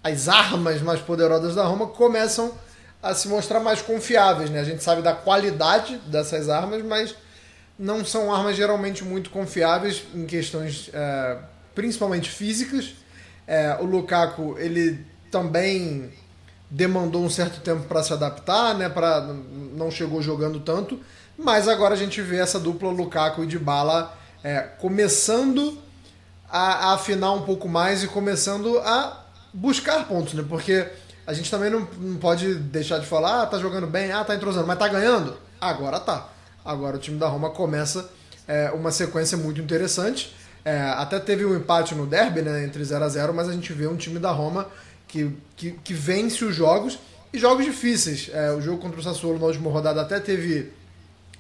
as armas mais poderosas da Roma começam a se mostrar mais confiáveis, né? A gente sabe da qualidade dessas armas, mas não são armas geralmente muito confiáveis em questões é, principalmente físicas. É, o Lukaku ele também demandou um certo tempo para se adaptar, né? Para não chegou jogando tanto, mas agora a gente vê essa dupla Lukaku e Dybala é, começando a, a afinar um pouco mais e começando a buscar pontos, né? Porque a gente também não, não pode deixar de falar, ah, tá jogando bem, ah, tá entrosando, mas tá ganhando? Agora tá. Agora o time da Roma começa é, uma sequência muito interessante. É, até teve um empate no derby, né, entre 0 a 0 mas a gente vê um time da Roma que, que, que vence os jogos e jogos difíceis. É, o jogo contra o Sassuolo na última rodada até teve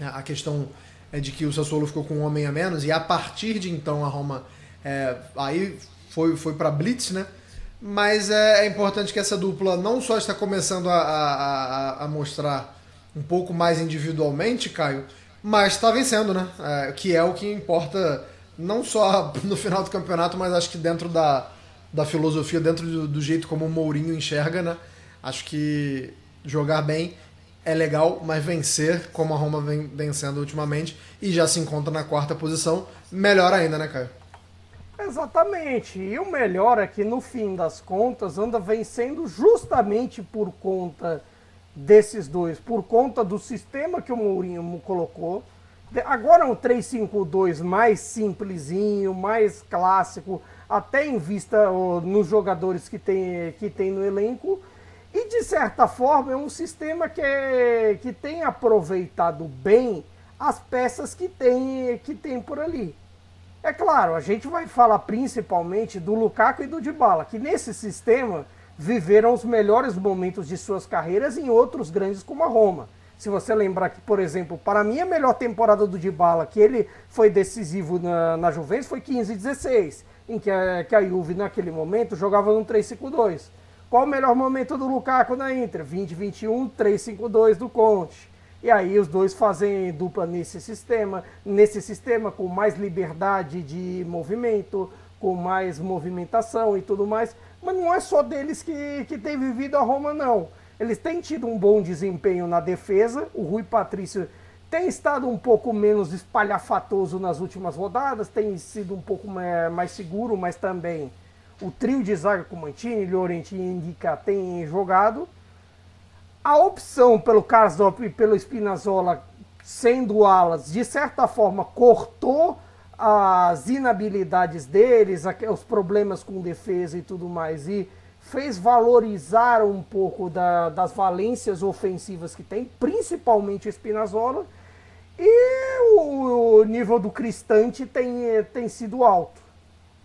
a questão é de que o Sassuolo ficou com um homem a menos e a partir de então a Roma é, aí foi, foi para blitz, né? Mas é, é importante que essa dupla não só está começando a, a- a mostrar um pouco mais individualmente, Caio, mas está vencendo, né? É, que é o que importa não só (laughs) no final do campeonato, mas acho que dentro da, da filosofia, dentro do, do jeito como o Mourinho enxerga, né? Acho que jogar bem é legal, mas vencer, como a Roma vem vencendo ultimamente, e já se encontra na quarta posição, melhor ainda, né, Caio? Exatamente. E o melhor é que no fim das contas anda vencendo justamente por conta desses dois, por conta do sistema que o Mourinho colocou. Agora um 3-5-2 mais simplesinho, mais clássico, até em vista nos jogadores que tem, que tem no elenco. E de certa forma é um sistema que, é, que tem aproveitado bem as peças que tem, que tem por ali. É claro, a gente vai falar principalmente do Lukaku e do Dybala, que nesse sistema viveram os melhores momentos de suas carreiras em outros grandes como a Roma. Se você lembrar que, por exemplo, para mim a melhor temporada do Dybala, que ele foi decisivo na, na Juventus, foi 15 e 16, em que a, que a Juve naquele momento jogava no 3-5-2. Qual o melhor momento do Lukaku na Inter? 20-21, 3-5-2 do Conte. E aí os dois fazem dupla nesse sistema, nesse sistema com mais liberdade de movimento, com mais movimentação e tudo mais. Mas não é só deles que, que tem vivido a Roma, não. Eles têm tido um bom desempenho na defesa. O Rui Patrício tem estado um pouco menos espalhafatoso nas últimas rodadas, tem sido um pouco mais seguro, mas também o trio de zaga com Mantini, Llorentini e Indica tem jogado. A opção pelo Karsdorp e pelo Spinazzola sendo alas, de certa forma, cortou as inabilidades deles, os problemas com defesa e tudo mais, e fez valorizar um pouco da, das valências ofensivas que tem, principalmente o Spinazzola, e o, o nível do Cristante tem, tem sido alto.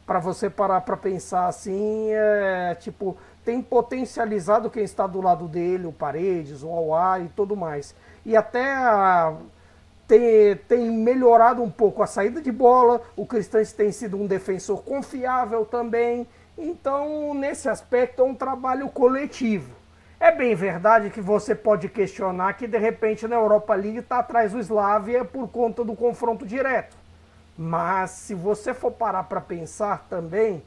Para você parar para pensar assim, é, tipo, tem potencializado quem está do lado dele, o Paredes, o Auá e tudo mais. E até a, tem, tem melhorado um pouco a saída de bola, o Cristante tem sido um defensor confiável também. Então, nesse aspecto, é um trabalho coletivo. É bem verdade que você pode questionar que de repente na Europa League está atrás do Slavia por conta do confronto direto. Mas se você for parar para pensar também,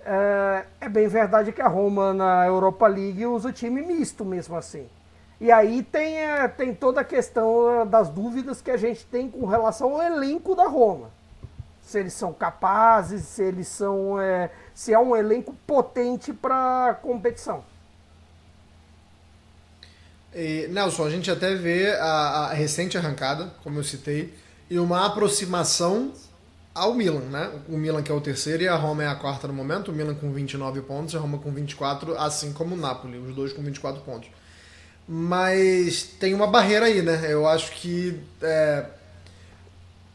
é, é, bem verdade que a Roma na Europa League usa time misto mesmo assim. E aí tem, é, tem toda a questão das dúvidas que a gente tem com relação ao elenco da Roma. Se eles são capazes, se eles são. É, se é um elenco potente para competição. E, Nelson, a gente até vê a, a, recente arrancada, como eu citei, e uma aproximação ao Milan, né? O Milan que é o terceiro e a Roma é a quarta no momento, o Milan com 29 pontos e a Roma com 24, assim como o Napoli, os dois com 24 pontos. Mas tem uma barreira aí, né? Eu acho que é,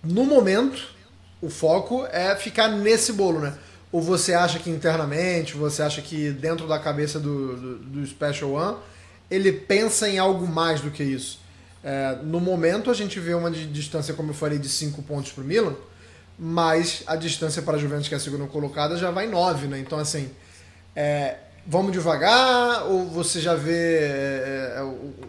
no momento o foco é ficar nesse bolo, né? Ou você acha que internamente, você acha que dentro da cabeça do, do, do Special One ele pensa em algo mais do que isso. É, no momento a gente vê uma distância, como eu falei, de 5 pontos para o Milan, mas a distância para a Juventus, que é a segunda colocada, já vai 9, né? Então, assim, é, vamos devagar ou você já vê é, é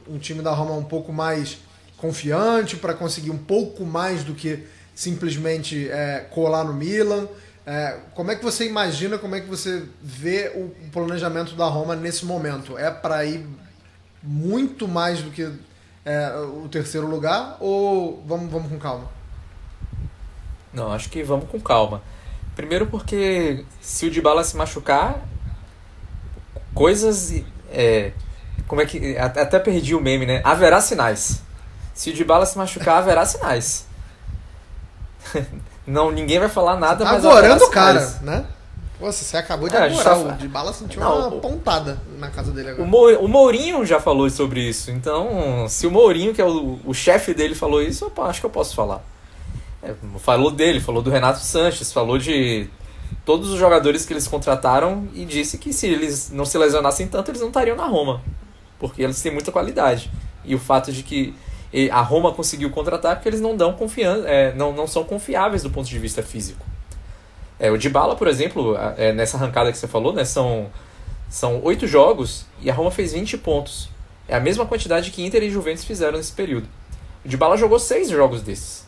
um time da Roma um pouco mais confiante para conseguir um pouco mais do que simplesmente é, colar no Milan? É, como é que você imagina, como é que você vê o planejamento da Roma nesse momento? É para ir muito mais do que é, o terceiro lugar ou vamos, vamos com calma? Não, acho que vamos com calma. Primeiro porque se o Dybala se machucar, coisas... É, como é que... Até perdi o meme, né? Haverá sinais. Se o Dybala se machucar, haverá sinais. (laughs) Não, ninguém vai falar nada, tá mas agorando o cara, né? Nossa, você acabou de é, adorar, tá... o de bala sentiu não, uma pontada na casa dele agora. O, Mourinho já falou sobre isso, então se o Mourinho, que é o, o chefe dele, falou isso, eu acho que eu posso falar. É, falou dele, falou do Renato Sanches, falou de todos os jogadores que eles contrataram e disse que se eles não se lesionassem tanto, eles não estariam na Roma, porque eles têm muita qualidade. E o fato de que a Roma conseguiu contratar porque eles não dão confiança, é, não, não são confiáveis do ponto de vista físico. É, o Dybala, por exemplo, é, nessa arrancada que você falou, né, são, são oito jogos e a Roma fez 20 pontos. É a mesma quantidade que Inter e Juventus fizeram nesse período. O Dybala jogou seis jogos desses.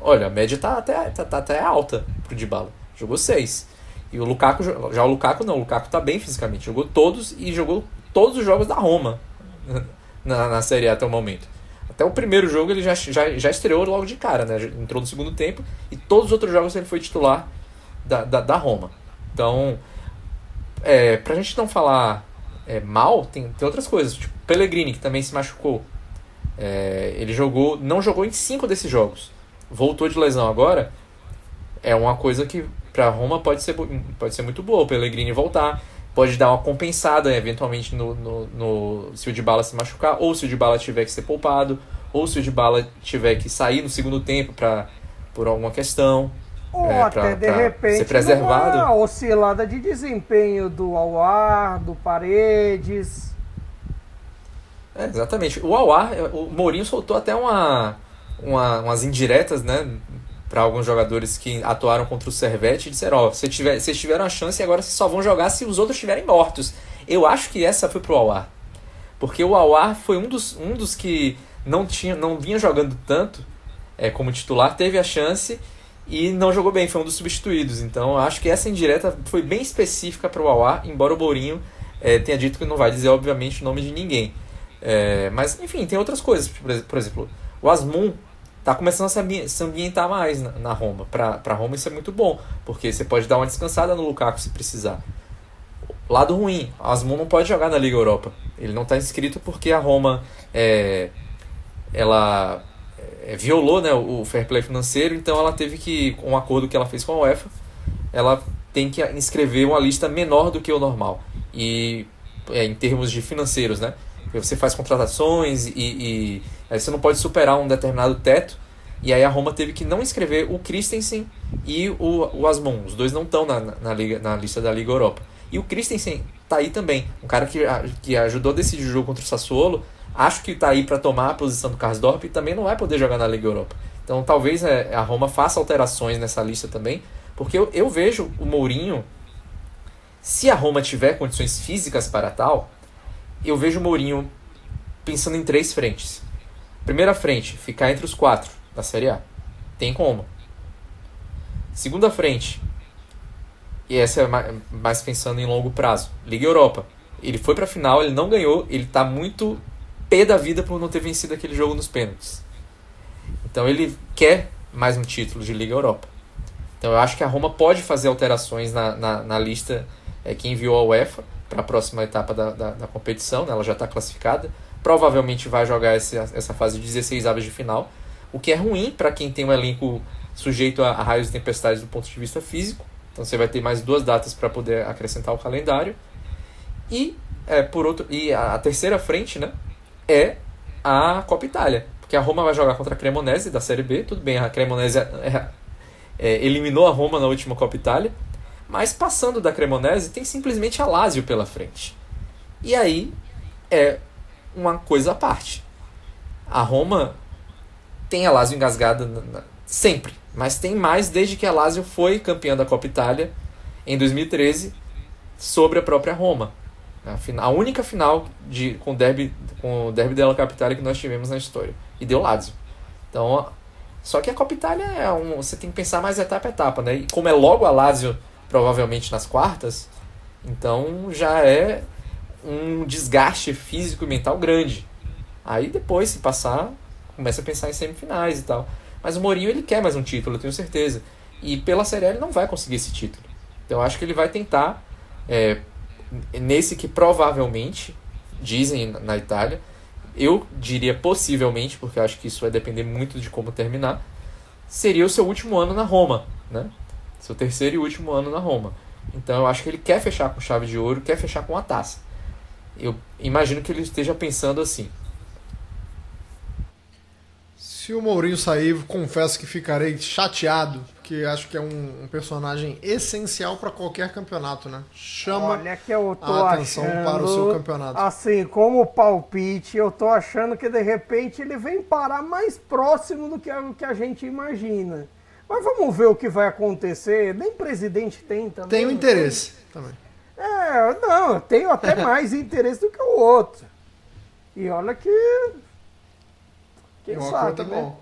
Olha, a média tá até, tá, tá até alta pro Dybala. Jogou seis. E o Lukaku, já o Lukaku não, o Lukaku tá bem fisicamente. Jogou todos e jogou todos os jogos da Roma (laughs) na, na Série A até o momento. Até o primeiro jogo ele já, já, já estreou logo de cara, né? Entrou no segundo tempo e todos os outros jogos ele foi titular da, da, da Roma. Então, é, pra gente não falar é, mal, tem, tem outras coisas. Tipo, Pellegrini, que também se machucou. É, ele jogou, não jogou em cinco desses jogos. Voltou de lesão agora. É uma coisa que para Roma pode ser, pode ser muito boa. O Pellegrini voltar, pode dar uma compensada eventualmente no, no, no se o Dybala se machucar, ou se o Dybala tiver que ser poupado, ou se o Dybala tiver que sair no segundo tempo para por alguma questão. Ou é, até pra, de pra repente ser preservado. uma oscilada de desempenho do Awar, do Paredes. É, exatamente. O Awar, o Mourinho soltou até uma, uma umas indiretas, né? Para alguns jogadores que atuaram contra o Servete e disseram: Ó, oh, vocês tiver, tiveram a chance e agora vocês só vão jogar se os outros estiverem mortos. Eu acho que essa foi pro Awar. Porque o Awar foi um dos, um dos que não, tinha, não vinha jogando tanto é, como titular, teve a chance e não jogou bem, foi um dos substituídos. Então acho que essa indireta foi bem específica para o Auá, embora o Borinho é, tenha dito que não vai dizer, obviamente, o nome de ninguém. É, mas, enfim, tem outras coisas. Por exemplo, O Asmun tá começando a se ambientar mais na, na Roma. Para Roma isso é muito bom, porque você pode dar uma descansada no Lukaku se precisar. Lado ruim, Asmun não pode jogar na Liga Europa. Ele não está inscrito porque a Roma é, ela é, violou né, o fair play financeiro, então ela teve que, um acordo que ela fez com a UEFA, ela tem que inscrever uma lista menor do que o normal. E é, em termos de financeiros, né? Você faz contratações e, e aí você não pode superar um determinado teto. E aí a Roma teve que não inscrever o Christensen e o, o Asmon. Os dois não estão na, na, liga, na lista da Liga Europa. E o Christensen tá aí também. Um cara que, que ajudou a decidir o jogo contra o Sassuolo. Acho que tá aí para tomar a posição do Karsdorp e também não vai poder jogar na Liga Europa. Então talvez é, a Roma faça alterações nessa lista também. Porque eu, eu vejo o Mourinho, se a Roma tiver condições físicas para tal, eu vejo o Mourinho pensando em três frentes. Primeira frente, ficar entre os quatro da Série A. Tem como. Segunda frente, e essa é mais pensando em longo prazo. Liga Europa. Ele foi pra final, ele não ganhou, ele tá muito pé da vida por não ter vencido aquele jogo nos pênaltis. Então ele quer mais um título de Liga Europa. Então eu acho que a Roma pode fazer alterações na, na, na lista é, que enviou a UEFA para a próxima etapa da, da, da competição, né? ela já está classificada. Provavelmente vai jogar essa, essa fase de 16 aves de final, o que é ruim para quem tem um elenco sujeito a, a raios e tempestades do ponto de vista físico. Então você vai ter mais duas datas para poder acrescentar o calendário. E é, por outro e a, a, terceira frente, né, é a Copa Itália, porque a Roma vai jogar contra a Cremonese da Série B. Tudo bem, a Cremonese é, é, eliminou a Roma na última Copa Itália, mas passando da Cremonese tem simplesmente a Lazio pela frente. E aí é uma coisa à parte. A Roma tem a Lazio engasgada na, na, sempre mas tem mais desde que a Lazio foi campeã da Copa Itália em 2013 sobre a própria Roma. A, única final de, com, derby, com o derby della Capitale que nós tivemos na história. E deu Lazio. Então, só que a Copa Itália é um, você tem que pensar mais etapa a etapa, né? E como é logo a Lazio, provavelmente nas quartas, então já é um desgaste físico e mental grande. Aí depois, se passar, começa a pensar em semifinais e tal. Mas o Mourinho ele quer mais um título, eu tenho certeza. E pela Série A ele não vai conseguir esse título. Então eu acho que ele vai tentar, é, nesse que provavelmente, dizem na Itália, eu diria possivelmente, porque eu acho que isso vai depender muito de como terminar, seria o seu último ano na Roma, né? Seu terceiro e último ano na Roma. Então eu acho que ele quer fechar com chave de ouro, quer fechar com a taça. Eu imagino que ele esteja pensando assim: se o Mourinho sair, confesso que ficarei chateado, porque acho que é um, um personagem essencial para qualquer campeonato, né? Chama Olha que eu tô a atenção achando, para o seu campeonato. Assim, como palpite, eu tô achando que de repente ele vem parar mais próximo do que a, que a gente imagina. Mas vamos ver o que vai acontecer. Nem presidente tem também. Tem o interesse também. É, não, eu tenho até (laughs) mais interesse do que o outro. E olha que quem uma sabe, tá né? bom.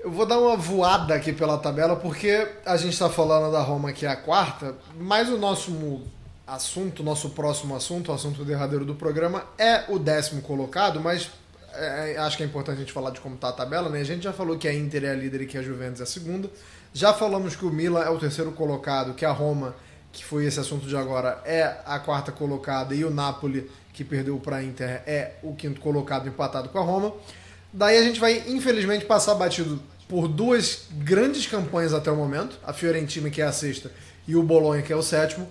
Eu vou dar uma voada aqui pela tabela, porque a gente está falando da Roma que é a quarta, mas o nosso assunto, nosso próximo assunto, o assunto derradeiro do programa, é o décimo colocado, mas é, acho que é importante a gente falar de como está a tabela, né? A gente já falou que a Inter é a líder e que a Juventus é a segunda. Já falamos que o Milan é o terceiro colocado, que a Roma, que foi esse assunto de agora, é a quarta colocada e o Napoli, que perdeu para a Inter, é o quinto colocado empatado com a Roma. Daí a gente vai, infelizmente, passar batido por duas grandes campanhas até o momento: a Fiorentina, que é a sexta, e o Bolonha, que é o sétimo.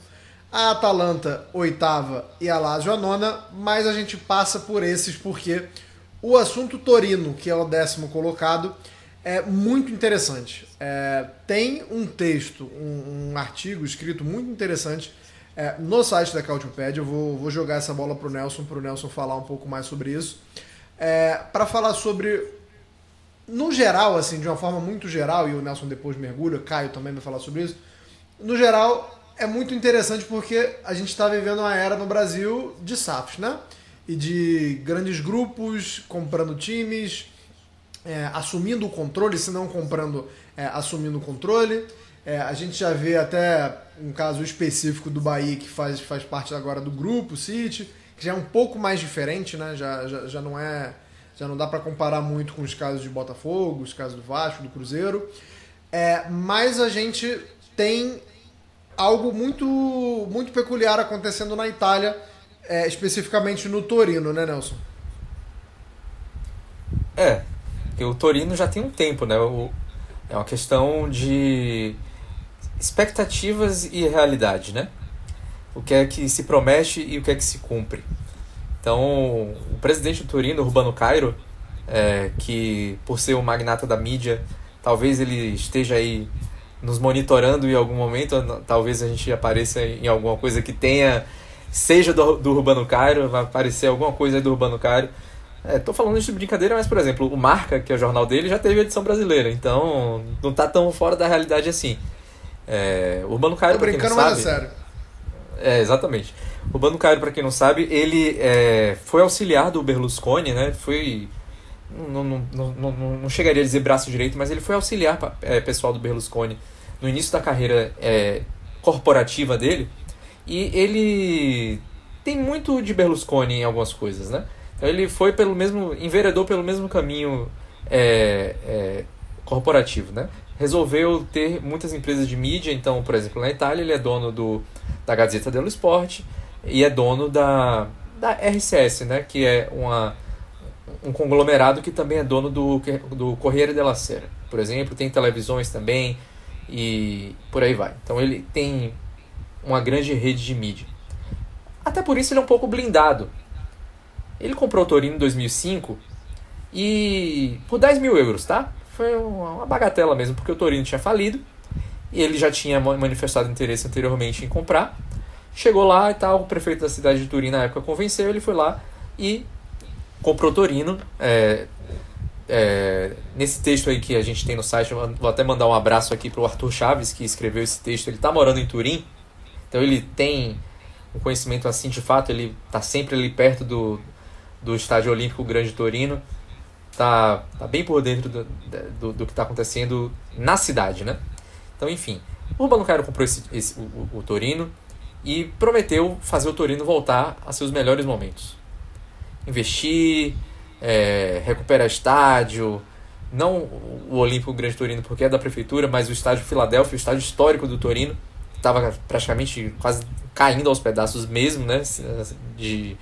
A Atalanta, oitava, e a Lazio, a nona. Mas a gente passa por esses porque o assunto Torino, que é o décimo colocado, é muito interessante. É, tem um texto, um, um, artigo escrito muito interessante é, no site da Cautiopédia. Eu vou, vou jogar essa bola para o Nelson, para o Nelson falar um pouco mais sobre isso é, para falar sobre, no geral, assim, de uma forma muito geral, e o Nelson depois mergulha, Caio também vai falar sobre isso. No geral, é muito interessante porque a gente está vivendo uma era no Brasil de SAFs, né? E de grandes grupos comprando times, é, assumindo o controle, se não comprando, é, assumindo o controle. É, a gente já vê até um caso específico do Bahia que faz, faz parte agora do grupo, City que já é um pouco mais diferente, né? Já, já, já não é Já não dá para comparar muito com os casos de Botafogo, os casos do Vasco, do Cruzeiro. É, mas a gente tem algo muito, muito peculiar acontecendo na Itália, é, especificamente no Torino, né, Nelson? É, porque o Torino já tem um tempo, né? O, é uma questão de expectativas e realidade, né? O que é que se promete e o que é que se cumpre. Então, o presidente do Torino, Urbano Cairo, é, que por ser um magnata da mídia, talvez ele esteja aí nos monitorando em algum momento, talvez a gente apareça em alguma coisa que tenha, seja do, do Urbano Cairo, vai aparecer alguma coisa do Urbano Cairo. É, tô falando isso de brincadeira, mas, por exemplo, o Marca, que é o jornal dele, já teve edição brasileira, então não tá tão fora da realidade assim. É, Urbano Cairo, pra quem mas não é sabe, sério. é, exatamente. O Urbano Cairo, para quem não sabe, ele é, foi auxiliar do Berlusconi, né? Foi. Não, não, não, não, não chegaria a dizer braço direito, mas ele foi auxiliar é, pessoal do Berlusconi no início da carreira é, corporativa dele. E ele tem muito de Berlusconi em algumas coisas, né? Então ele foi pelo mesmo. enveredou pelo mesmo caminho é, é, corporativo, né? Resolveu ter muitas empresas de mídia, então, por exemplo, na Itália ele é dono do, da Gazeta dello Sport e é dono da, da RCS, né? Que é uma, um conglomerado que também é dono do, do Corriere della Sera. Por exemplo, tem televisões também e por aí vai. Então ele tem uma grande rede de mídia. Até por isso ele é um pouco blindado. Ele comprou o Torino em 2005 e por 10 mil euros, tá? Foi uma bagatela mesmo, porque o Torino tinha falido e ele já tinha manifestado interesse anteriormente em comprar. Chegou lá e tal, o prefeito da cidade de Turim na época convenceu, ele foi lá e comprou o Torino. É, é, nesse texto aí que a gente tem no site, vou até mandar um abraço aqui para o Arthur Chaves, que escreveu esse texto. Ele está morando em Turim, então ele tem um conhecimento assim de fato, ele está sempre ali perto do, do Estádio Olímpico Grande Torino, tá, tá bem por dentro do, do, do que está acontecendo na cidade, né? Então, enfim, o Urbano Cairo comprou esse, esse, o, o, Torino e prometeu fazer o Torino voltar a seus melhores momentos. Investir, é, recuperar estádio, não o Olímpico Grande Torino porque é da prefeitura, mas o estádio Filadélfia, o estádio histórico do Torino, estava praticamente quase caindo aos pedaços mesmo, né? De,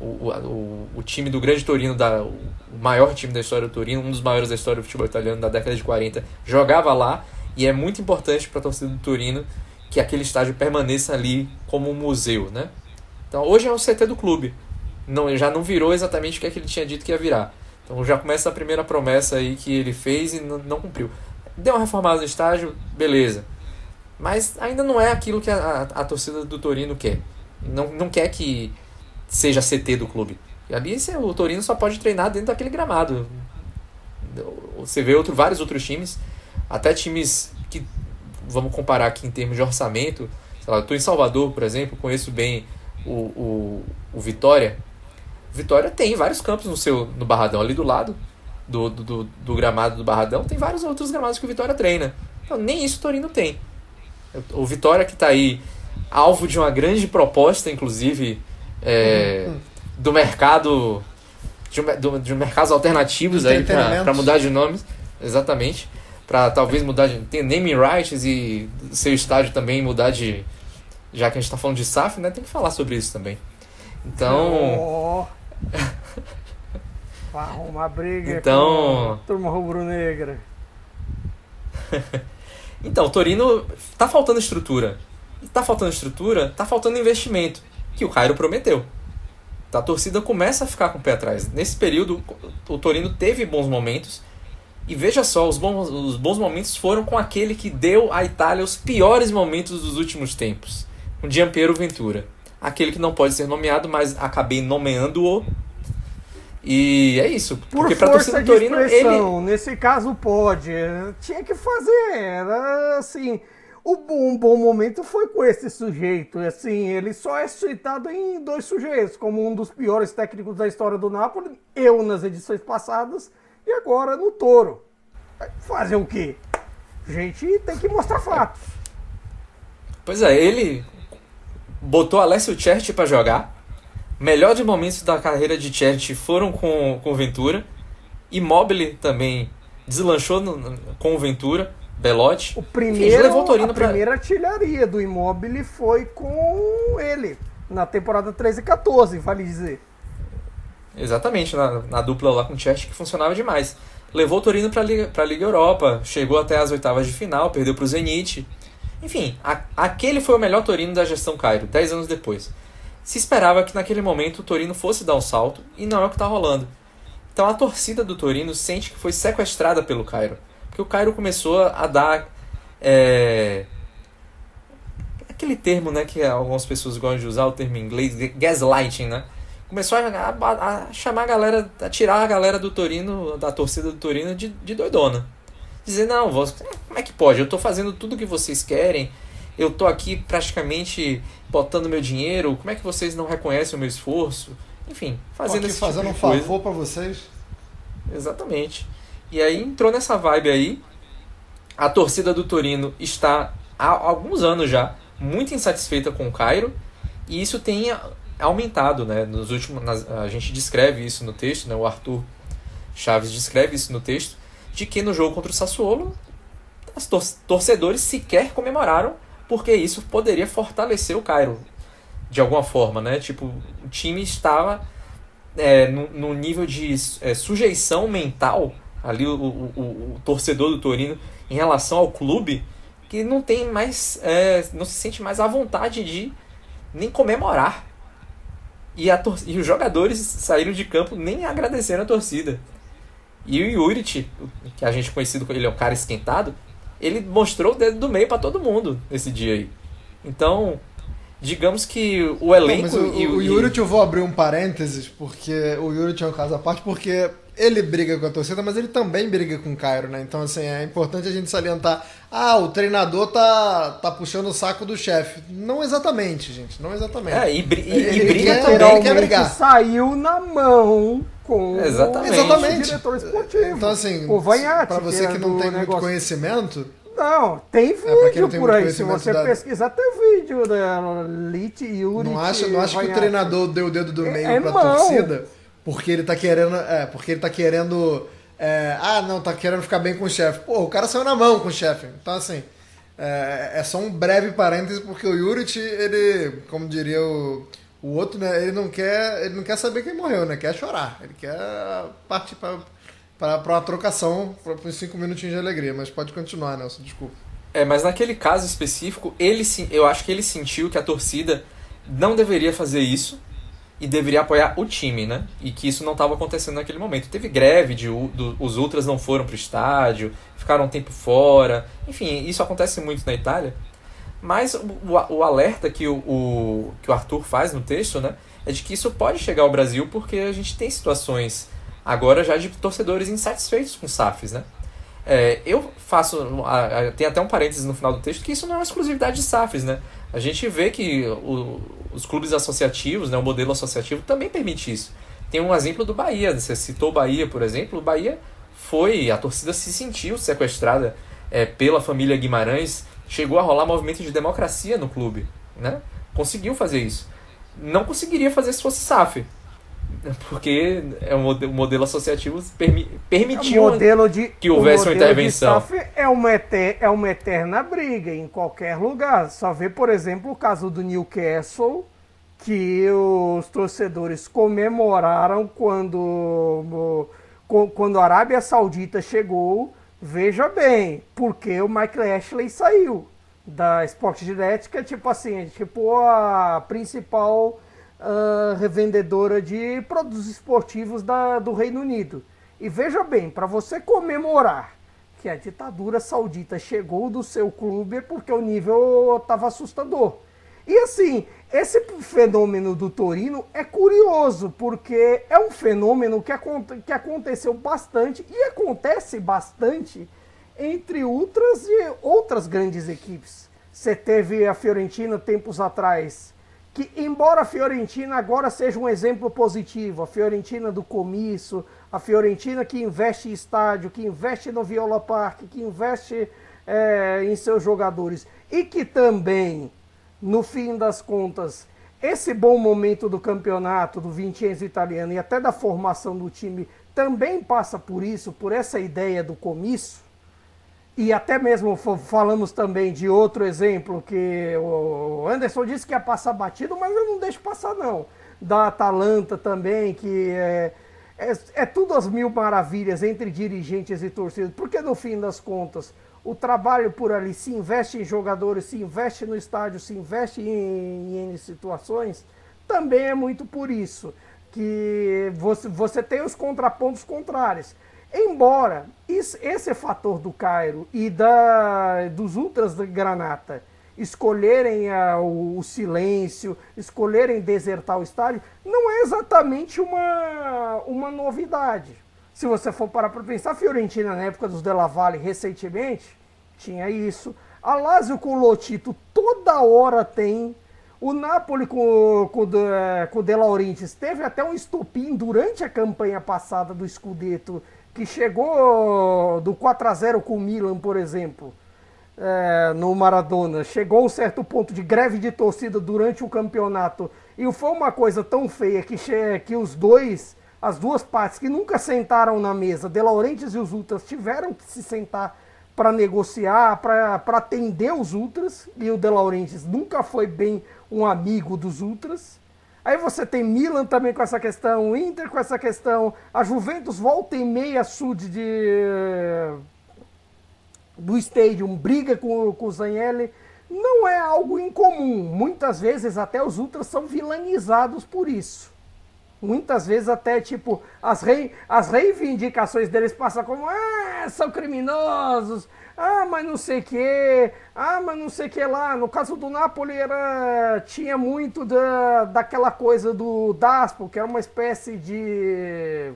o, o, o time do Grande Torino, da, o maior time da história do Torino, um dos maiores da história do futebol italiano da década de 40, jogava lá e é muito importante para a torcida do Torino que aquele estádio permaneça ali como um museu, né? Então hoje é o CT do clube, não já não virou exatamente o que, é que ele tinha dito que ia virar. Então já começa a primeira promessa aí que ele fez e não, não cumpriu. Deu uma reformada no estádio, beleza. Mas ainda não é aquilo que a, a, a torcida do Torino quer. Não, não quer que seja CT do clube. E ali o Torino só pode treinar dentro daquele gramado. Você vê outro, vários outros times, até times que vamos comparar aqui em termos de orçamento. Sei lá, eu estou em Salvador, por exemplo, conheço bem o, o, o Vitória. Vitória tem vários campos no seu no Barradão, ali do lado do, do, do, gramado do Barradão, tem vários outros gramados que o Vitória treina. Então, nem isso o Torino tem. O Vitória que está aí alvo de uma grande proposta, inclusive, é, do mercado de, do, de mercados alternativos aí para mudar de nomes, exatamente, para talvez mudar de tem naming rights e seu estádio também mudar de já que a gente está falando de SAF, né, tem que falar sobre isso também. Então, oh. (laughs) arrumar briga então... turma rubro-negra. (laughs) então, Torino tá faltando estrutura. Tá faltando estrutura, tá faltando investimento que o Cairo prometeu. A torcida começa a ficar com o pé atrás. Nesse período, o Torino teve bons momentos. E veja só, os bons, os bons momentos foram com aquele que deu à Itália os piores momentos dos últimos tempos. O Giampiero Ventura. Aquele que não pode ser nomeado, mas acabei nomeando-o. E é isso. Por porque pra torcida do Torino, ele... nesse caso pode. Tinha que fazer. Era assim o bom, momento foi com esse sujeito. Assim, ele só é citado em dois sujeitos, como um dos piores técnicos da história do Napoli, eu nas edições passadas e agora no Toro. Fazer o quê? A gente tem que mostrar fatos. Pois é, ele botou Alessio Certi para jogar, melhores momentos da carreira de Charity foram com, com Ventura. Immobile também deslanchou no, com Ventura, Belotti. O primeiro, levou o Torino a pra... primeira artilharia do Immobile foi com ele, na temporada 13 e 14, vale dizer. Exatamente, na, na dupla lá com o Chelsea que funcionava demais. Levou o Torino para a Liga, Liga Europa, chegou até as oitavas de final, perdeu para o Zenit. Enfim, a, aquele foi o melhor Torino da gestão Cairo, 10 anos depois. Se esperava que naquele momento o Torino fosse dar um salto, e não é o que está rolando. Então a torcida do Torino sente que foi sequestrada pelo Cairo. Porque o Cairo começou a dar. É, aquele termo né, que algumas pessoas gostam de usar, o termo em inglês, gaslighting, né? começou a, a, a, chamar a galera, a tirar a galera do Torino, da torcida do Torino de, de doidona. Dizer, não, vou, como é que pode? Eu tô fazendo tudo o que vocês querem, eu tô aqui praticamente botando meu dinheiro, como é que vocês não reconhecem o meu esforço? Enfim, fazendo aqui esse fazendo tipo um favor para vocês. Exatamente. E aí entrou nessa vibe aí. A torcida do Torino está há alguns anos já muito insatisfeita com o Cairo. E isso tem aumentado, né? Nos últimos, nas, a gente descreve isso no texto, né? O Arthur Chaves descreve isso no texto, de que no jogo contra o Sassuolo, os tor torcedores sequer comemoraram, porque isso poderia fortalecer o Cairo de alguma forma, né? Tipo, o time estava é, no, nível de é, sujeição mental ali o, o, o, o, torcedor do Torino em relação ao clube que não tem mais é, não se sente mais à vontade de nem comemorar e, a e os jogadores saíram de campo nem agradecendo a torcida. E o Yurich, que a gente conhecido ele é um cara esquentado, ele mostrou o dedo do meio para todo mundo nesse dia aí. Então, digamos que o elenco. Não, o, o, o Yurich, eu vou abrir um parênteses, porque o Yurich é um caso à parte, porque ele briga com a torcida, mas ele também briga com o Cairo, né? Então, assim, é importante a gente salientar. Ah, o treinador tá, tá puxando o saco do chefe. Não exatamente, gente. Não exatamente. É, e, br ele e briga quer, também. Ele quer brigar. saiu na mão com exatamente. o diretor esportivo. Então, assim, o para você que não tem negócio. muito conhecimento... Não, tem vídeo é, por aí. Se você da... pesquisar, tem vídeo da Lit e Yuri. Não acha, não acha que o treinador deu o dedo do meio é, é pra mão. torcida? Porque ele tá querendo. É, porque ele tá querendo. É, ah, não, tá querendo ficar bem com o chefe. Pô, o cara saiu na mão com o chefe. Então, assim. É, é, só um breve parêntese, porque o Yurit, ele, como diria o, o outro, né? Ele não quer. Ele não quer saber quem morreu, né? Quer chorar. Ele quer partir pra, pra, pra uma trocação, pra, uns cinco minutinhos de alegria. Mas pode continuar, Nelson, desculpa. É, mas naquele caso específico, ele eu acho que ele sentiu que a torcida não deveria fazer isso e deveria apoiar o time, né? E que isso não estava acontecendo naquele momento. Teve greve, de, do, os ultras não foram para o estádio, ficaram um tempo fora. Enfim, isso acontece muito na Itália. Mas o, o, alerta que o, o, que o Arthur faz no texto, né? É de que isso pode chegar ao Brasil porque a gente tem situações agora já de torcedores insatisfeitos com SAFs, né? É, eu faço. Tem até um parênteses no final do texto que isso não é uma exclusividade de SAFs, né? A gente vê que o, os clubes associativos, né, o modelo associativo também permite isso. Tem um exemplo do Bahia, você citou o Bahia, por exemplo, o Bahia foi, a torcida se sentiu sequestrada é, pela família Guimarães, chegou a rolar movimento de democracia no clube, né? Conseguiu fazer isso. Não conseguiria fazer se fosse SAF, porque é um modelo, modelo associativo permi, permitiu é de, que houvesse uma intervenção. é uma, eter, é uma eterna briga em qualquer lugar. Só vê, por exemplo, o caso do Newcastle, que os torcedores comemoraram quando, quando a Arábia Saudita chegou. Veja bem, porque o Michael Ashley saiu da Sport Direct, que é tipo assim, tipo a principal uh, revendedora de produtos esportivos da, do Reino Unido. E veja bem, para você comemorar que a ditadura saudita chegou do seu clube é porque o nível estava assustador. E assim, esse fenômeno do Torino é curioso, porque é um fenômeno que, que aconteceu bastante e acontece bastante entre outras e outras grandes equipes. Você teve a Fiorentina tempos atrás que, embora a Fiorentina agora seja um exemplo positivo, a Fiorentina do comício, a Fiorentina que investe em estádio, que investe no Viola Park, que investe é, em seus jogadores e que também, no fim das contas, esse bom momento do campeonato, do Vincenzo italiano e até da formação do time também passa por isso, por essa ideia do comício. E até mesmo falamos também de outro exemplo que o Anderson disse que ia passar batido, mas eu não deixo passar não. Da Atalanta também, que é, é, é tudo as mil maravilhas entre dirigentes e torcidas, porque no fim das contas o trabalho por ali se investe em jogadores, se investe no estádio, se investe em, em situações, também é muito por isso que você, você tem os contrapontos contrários. Embora esse fator do Cairo e da, dos Ultras da Granata escolherem a, o, o, silêncio, escolherem desertar o estádio, não é exatamente uma, uma novidade. Se você for parar para pensar, a Fiorentina na época dos Della Valle recentemente tinha isso. A Lazio com o Lotito toda hora tem. O Napoli com, com, com o De Laurentiis teve até um estopim durante a campanha passada do Scudetto, que chegou do 4 a 0 com o Milan, por exemplo, é, no Maradona. Chegou a um certo ponto de greve de torcida durante o campeonato. E foi uma coisa tão feia que, que os dois as duas partes que nunca sentaram na mesa, De Laurentiis e os Ultras, tiveram que se sentar para negociar, para atender os Ultras, e o De Laurentiis nunca foi bem um amigo dos Ultras. Aí você tem Milan também com essa questão, Inter com essa questão, a Juventus volta em meia sud de do Stadium, briga com, com o Zanelli, não é algo incomum. Muitas vezes até os Ultras são vilanizados por isso. Muitas vezes até, tipo, as, rei, as reivindicações deles passam como, ah, são criminosos, ah, mas não sei o que, ah, mas não sei o que lá. No caso do Napoli era, tinha muito da, daquela coisa do DASPO, que era uma espécie de,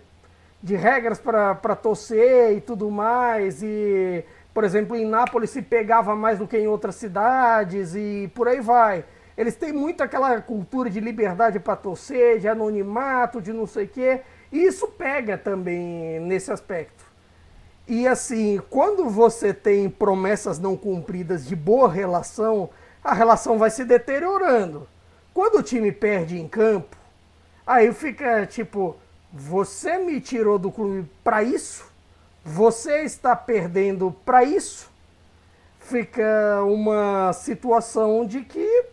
de regras para torcer e tudo mais, e, por exemplo, em Nápoles se pegava mais do que em outras cidades e por aí vai. Eles têm muito aquela cultura de liberdade para torcer, de anonimato, de não sei o quê. E isso pega também nesse aspecto. E assim, quando você tem promessas não cumpridas de boa relação, a relação vai se deteriorando. Quando o time perde em campo, aí fica tipo, você me tirou do clube para isso? Você está perdendo para isso? Fica uma situação de que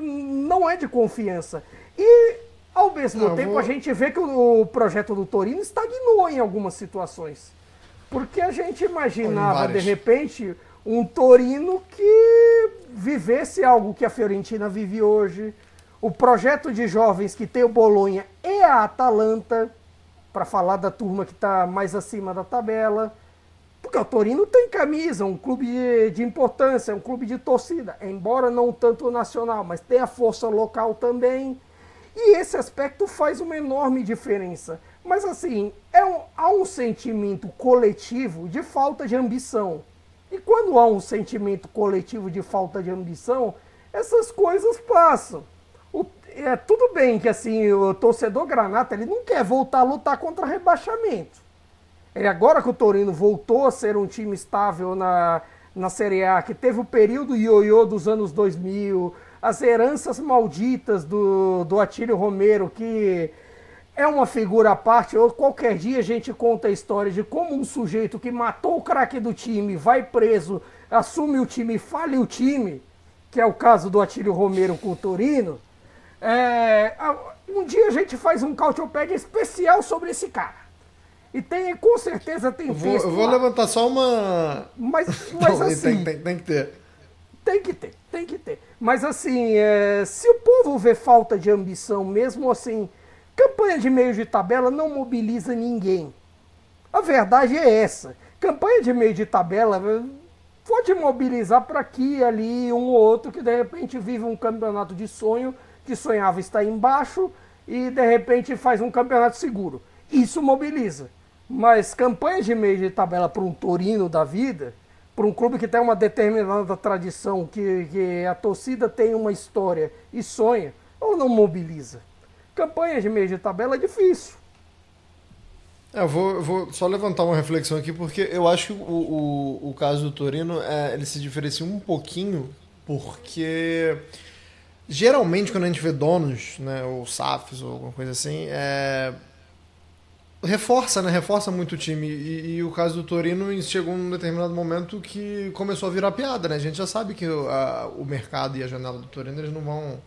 não é de confiança. E, ao mesmo não, tempo, vou... a gente vê que o, projeto do Torino estagnou em algumas situações. Porque a gente imaginava, de repente, um Torino que vivesse algo que a Fiorentina vive hoje. O projeto de jovens que tem o Bolonha e a Atalanta, para falar da turma que está mais acima da tabela. Porque o Torino tem camisa, um clube de, de importância, um clube de torcida, embora não tanto nacional, mas tem a força local também. E esse aspecto faz uma enorme diferença. Mas assim, é um, há um sentimento coletivo de falta de ambição. E quando há um sentimento coletivo de falta de ambição, essas coisas passam. O, é tudo bem que assim o torcedor granata ele não quer voltar a lutar contra rebaixamento. Ele agora que o Torino voltou a ser um time estável na, na Série A, que teve o período ioiô dos anos 2000, as heranças malditas do, do Atílio Romero, que é uma figura à parte. Ou qualquer dia a gente conta a história de como um sujeito que matou o craque do time, vai preso, assume o time e fale o time, que é o caso do Atílio Romero com o Torino. É, um dia a gente faz um cautiopédia especial sobre esse cara. E tem, com certeza tem vou, Eu vou lá. levantar só uma. Mas, (laughs) mas Não, assim. Tem, tem, tem, que ter. Tem que ter, tem que ter. Mas assim, é, se o povo vê falta de ambição, mesmo assim, campanha de meio de tabela não mobiliza ninguém. A verdade é essa. Campanha de meio de tabela eh, pode mobilizar para aqui ali um ou outro que de repente vive um campeonato de sonho, que sonhava estar embaixo e de repente faz um campeonato seguro. Isso mobiliza. Mas campanha de meio de tabela para um Torino da vida, para um clube que tem uma determinada tradição, que, que a torcida tem uma história e sonha, ou não mobiliza? Campanha de meio de tabela é difícil. É, eu vou, eu vou só levantar uma reflexão aqui, porque eu acho que o, o, o caso do Torino é, ele se diferencia um pouquinho, porque geralmente quando a gente vê donos, né, ou SAFs ou alguma coisa assim, é, reforça, né? Reforça muito o time. E, e, o caso do Torino chegou num determinado momento que começou a virar piada, né? A gente já sabe que a, o mercado e a janela do Torino eles não vão.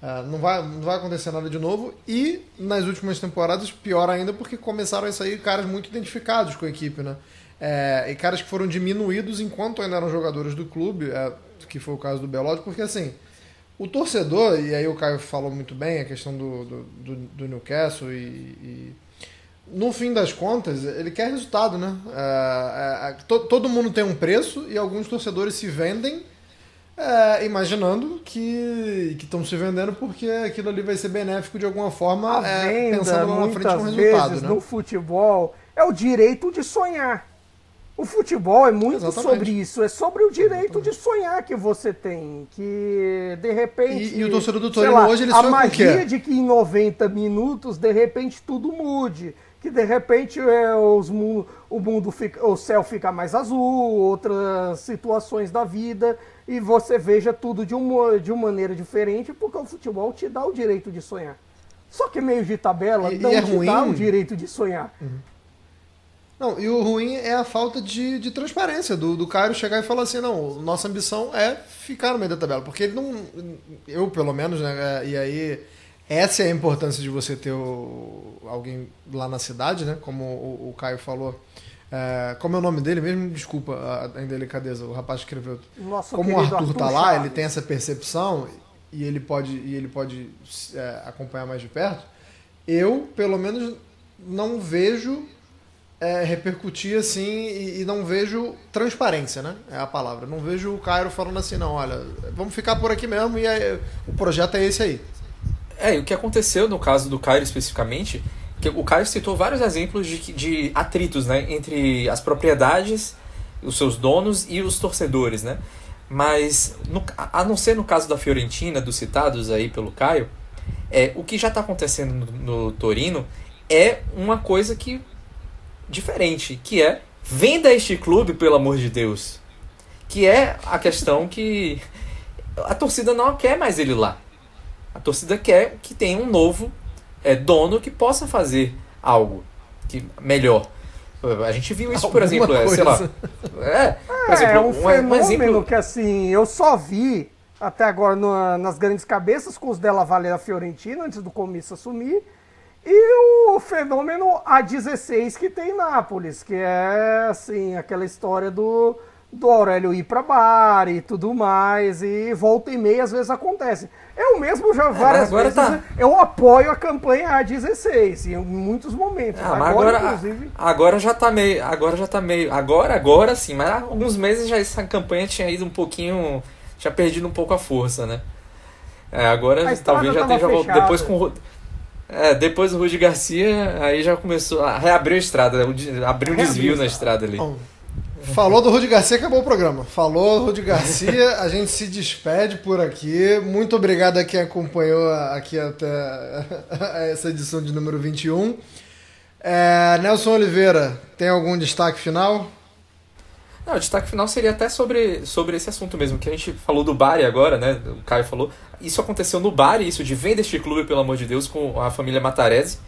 Uh, não, vai, não vai acontecer nada de novo. E nas últimas temporadas, pior ainda, porque começaram a sair caras muito identificados com a equipe, né? É, e caras que foram diminuídos enquanto ainda eram jogadores do clube, é, que foi o caso do Belotti, porque assim. O torcedor, e aí o Caio falou muito bem, a questão do, do, do, do Newcastle e, e no fim das contas, ele quer resultado, né? É, é, é to, todo mundo tem um preço e alguns torcedores se vendem é, imaginando que estão se vendendo porque aquilo ali vai ser benéfico de alguma forma, a é, venda, pensando lá na frente no resultado. Vezes, né? No futebol é o direito de sonhar. O futebol é muito Exatamente. sobre isso, é sobre o direito Exatamente. de sonhar que você tem, que de repente... E, e o torcedor do Torino hoje ele sonha A magia de que em 90 minutos, de repente, tudo mude que de repente é, os, o mundo fica, o céu fica mais azul, outras situações da vida, e você veja tudo de uma, de uma maneira diferente, porque o futebol te dá o direito de sonhar. Só que meio de tabela e, não e é te ruim. dá o direito de sonhar. Uhum. Não, e o ruim é a falta de, de transparência do, do Caio chegar e falar assim, não, nossa ambição é ficar no meio da tabela. Porque ele não. Eu, pelo menos, né? E aí essa é a importância de você ter o, alguém lá na cidade, né? Como o, o Caio falou. É, como é o nome dele mesmo? Desculpa a, a indelicadeza, o rapaz escreveu. Nosso como o Arthur, Arthur tá lá, Chaves. ele tem essa percepção e ele pode, e ele pode é, acompanhar mais de perto. Eu, pelo menos, não vejo é, repercutir assim e, e, não vejo transparência, né? É a palavra. Não vejo o Cairo falando assim, não, olha, vamos ficar por aqui mesmo e aí, o projeto é esse aí. É, e o que aconteceu no caso do Caio especificamente, o Caio citou vários exemplos de, de atritos, né, entre as propriedades, os seus donos e os torcedores, né? Mas, no, a não ser no caso da Fiorentina, dos citados aí pelo Caio, é, o que já está acontecendo no, no, Torino é uma coisa que diferente, que é venda este clube, pelo amor de Deus. Que é a questão que a torcida não quer mais ele lá. A torcida quer que tenha um novo é, dono que possa fazer algo que melhor. A gente viu isso, por exemplo, é, sei lá. É, por é, exemplo, é um, um fenômeno um exemplo... que assim, eu só vi até agora no, nas grandes cabeças com os Della Valle da Fiorentina, antes do começo assumir. E o fenômeno A16 que tem em Nápoles, que é assim, aquela história do do Aurélio ir para bar e tudo mais, e volta e meia às vezes acontece. Eu mesmo já várias é, vezes tá... eu apoio a campanha A16 em muitos momentos. Ah, agora, agora, inclusive... agora já tá meio, agora já tá meio, agora agora sim, mas há alguns meses já essa campanha tinha ido um pouquinho, tinha perdido um pouco a força, né? É, agora talvez já esteja voltado depois com é, depois do Rudi Garcia, aí já começou a reabrir a estrada, abriu um desvio na estrada ali. Bom. Falou do Rudi Garcia, acabou o programa. Falou Rudi Garcia, a gente se despede por aqui. Muito obrigado a quem acompanhou aqui até essa edição de número 21. É, Nelson Oliveira, tem algum destaque final? Não, o destaque final seria até sobre, sobre esse assunto mesmo, que a gente falou do Bari agora, né? O Caio falou. Isso aconteceu no Bari, isso de venda este clube, pelo amor de Deus, com a família Matarese,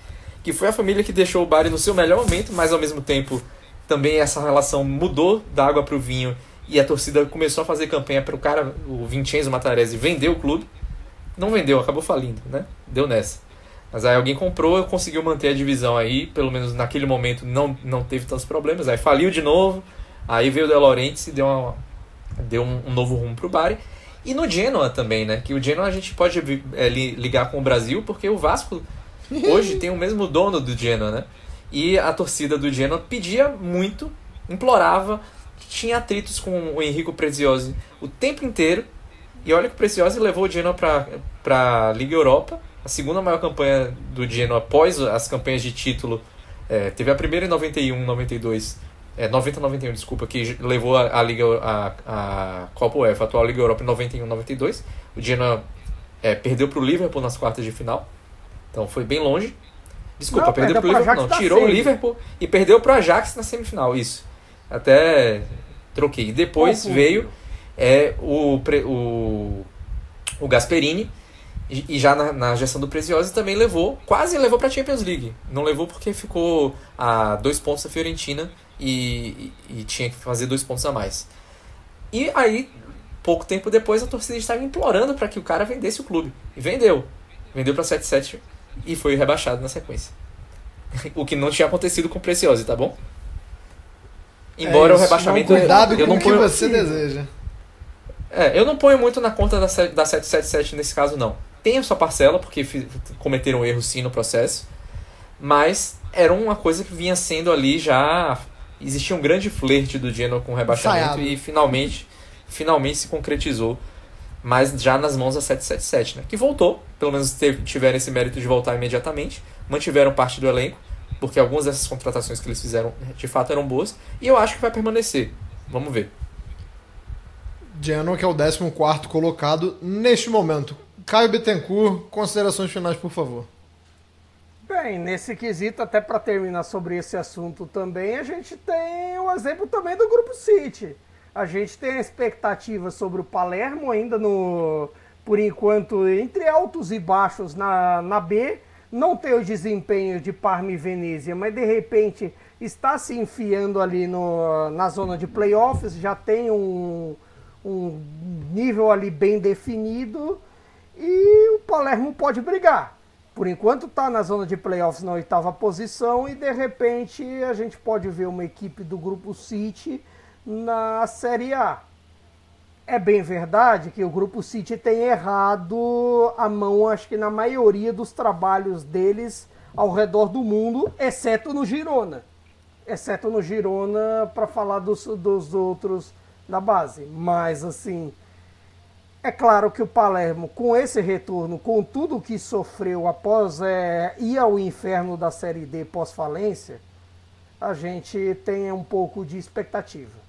que foi a família que deixou o Bari no seu melhor momento, mas ao mesmo tempo também essa relação mudou da água para o vinho e a torcida começou a fazer campanha para o cara, o Vincenzo Matarese, vender o clube. Não vendeu, acabou falindo, né? Deu nessa. Mas aí alguém comprou, conseguiu manter a divisão aí, pelo menos naquele momento não, não teve tantos problemas. Aí faliu de novo, aí veio o De Laurentiis e deu, uma, deu um, um novo rumo pro Bari. E no Genoa também, né? Que o Genoa a gente pode é, ligar com o Brasil, porque o Vasco (laughs) hoje tem o mesmo dono do Genoa, né? E a torcida do Genoa pedia muito, implorava, tinha atritos com o Henrico Preziosi o tempo inteiro. E olha que o Preziosi levou o Genoa para a Liga Europa, a segunda maior campanha do Genoa após as campanhas de título. É, teve a primeira em 91, 92, é, 90, 91, desculpa, que levou a, a Liga a, a Copa UEFA, a atual Liga Europa em 91, 92. O Genoa é, perdeu para o Liverpool nas quartas de final, então foi bem longe. Desculpa, não, perdeu pro Liverpool, não. Tirou o Liverpool e perdeu pro Ajax na semifinal, isso. Até troquei. Depois veio é, o, o, o Gasperini, E, e já na, na, gestão do Preziosi também levou, quase levou para a Champions League. Não levou porque ficou a dois pontos da Fiorentina e, e, e tinha que fazer dois pontos a mais. E aí, pouco tempo depois, a torcida estava implorando para que o cara vendesse o clube. E vendeu. Vendeu para 7-7 e foi rebaixado na sequência. o que não tinha acontecido com o Preciosi, tá bom? Embora é o rebaixamento. Não, cuidado eu, eu com o que você deseja. É, eu não ponho muito na conta da, da 777 nesse caso, não. Tem a sua parcela, porque cometeram erro sim no processo, mas era uma coisa que vinha sendo ali já. Existia um grande flerte do Genoa com o rebaixamento e finalmente, finalmente se concretizou, mas já nas mãos da 777, né? Que voltou, pelo menos teve, tiveram esse mérito de voltar imediatamente, mantiveram parte do elenco, porque algumas dessas contratações que eles fizeram de fato eram boas, e eu acho que vai permanecer. Vamos ver. Genoa, que é o 14 colocado neste momento. Caio Bittencourt, considerações finais, por favor. Bem, nesse quesito, até para terminar sobre esse assunto também, a gente tem o um exemplo também do Grupo City. A gente tem a expectativa sobre o Palermo ainda no, por enquanto, entre altos e baixos na, na B. Não tem o desempenho de Parma e Venezia, mas de repente está se enfiando ali no, na zona de playoffs, já tem um, um nível ali bem definido e o Palermo pode brigar. Por enquanto está na zona de playoffs na oitava posição e de repente a gente pode ver uma equipe do grupo City na Série A. É bem verdade que o grupo City tem errado a mão, acho que na maioria dos trabalhos deles ao redor do mundo, exceto no Girona. Exceto no Girona, para falar dos, dos outros da base. Mas, assim, é claro que o Palermo, com esse retorno, com tudo que sofreu após é, ir ao inferno da Série D pós-falência, a gente tem um pouco de expectativa.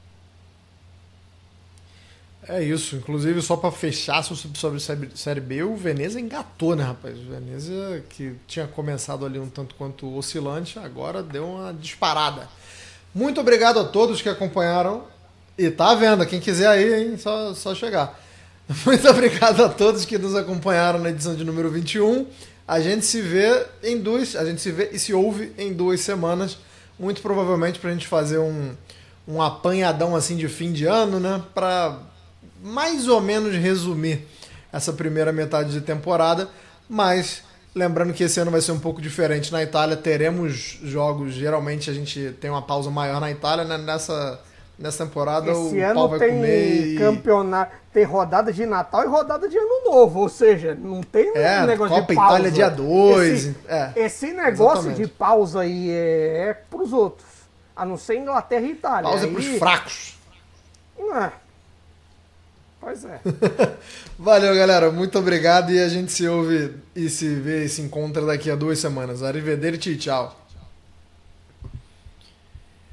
É isso. Inclusive, só para fechar sobre Série B, o Veneza engatou, né, rapaz? O Veneza, que tinha começado ali um tanto quanto oscilante, agora deu uma disparada. Muito obrigado a todos que acompanharam e tá vendo, quem quiser aí, hein, só, só chegar. (laughs) Muito obrigado a todos que nos acompanharam na edição de número 21. A gente se vê em duas, a gente se vê e se ouve em duas semanas, muito provavelmente para a gente fazer um, um apanhadão assim de fim de ano, né? Para mais ou menos resumir essa primeira metade de temporada, mas lembrando que esse ano vai ser um pouco diferente na Itália, teremos jogos, geralmente a gente tem uma pausa maior na Itália, né? Nessa nessa temporada Esse o ano tem e... campeonato, tem rodada de Natal e rodada de Ano Novo, ou seja, não tem é, um negócio Copa de pausa. Itália dia 2. Esse, é, esse negócio exatamente. de pausa aí é, é pros outros, a não ser Inglaterra e Itália. Pausa aí... pros fracos. É. Pois é. (laughs) Valeu, galera. Muito obrigado e a gente se ouve e se vê e se encontra daqui a duas semanas. Arrivederci, tchau.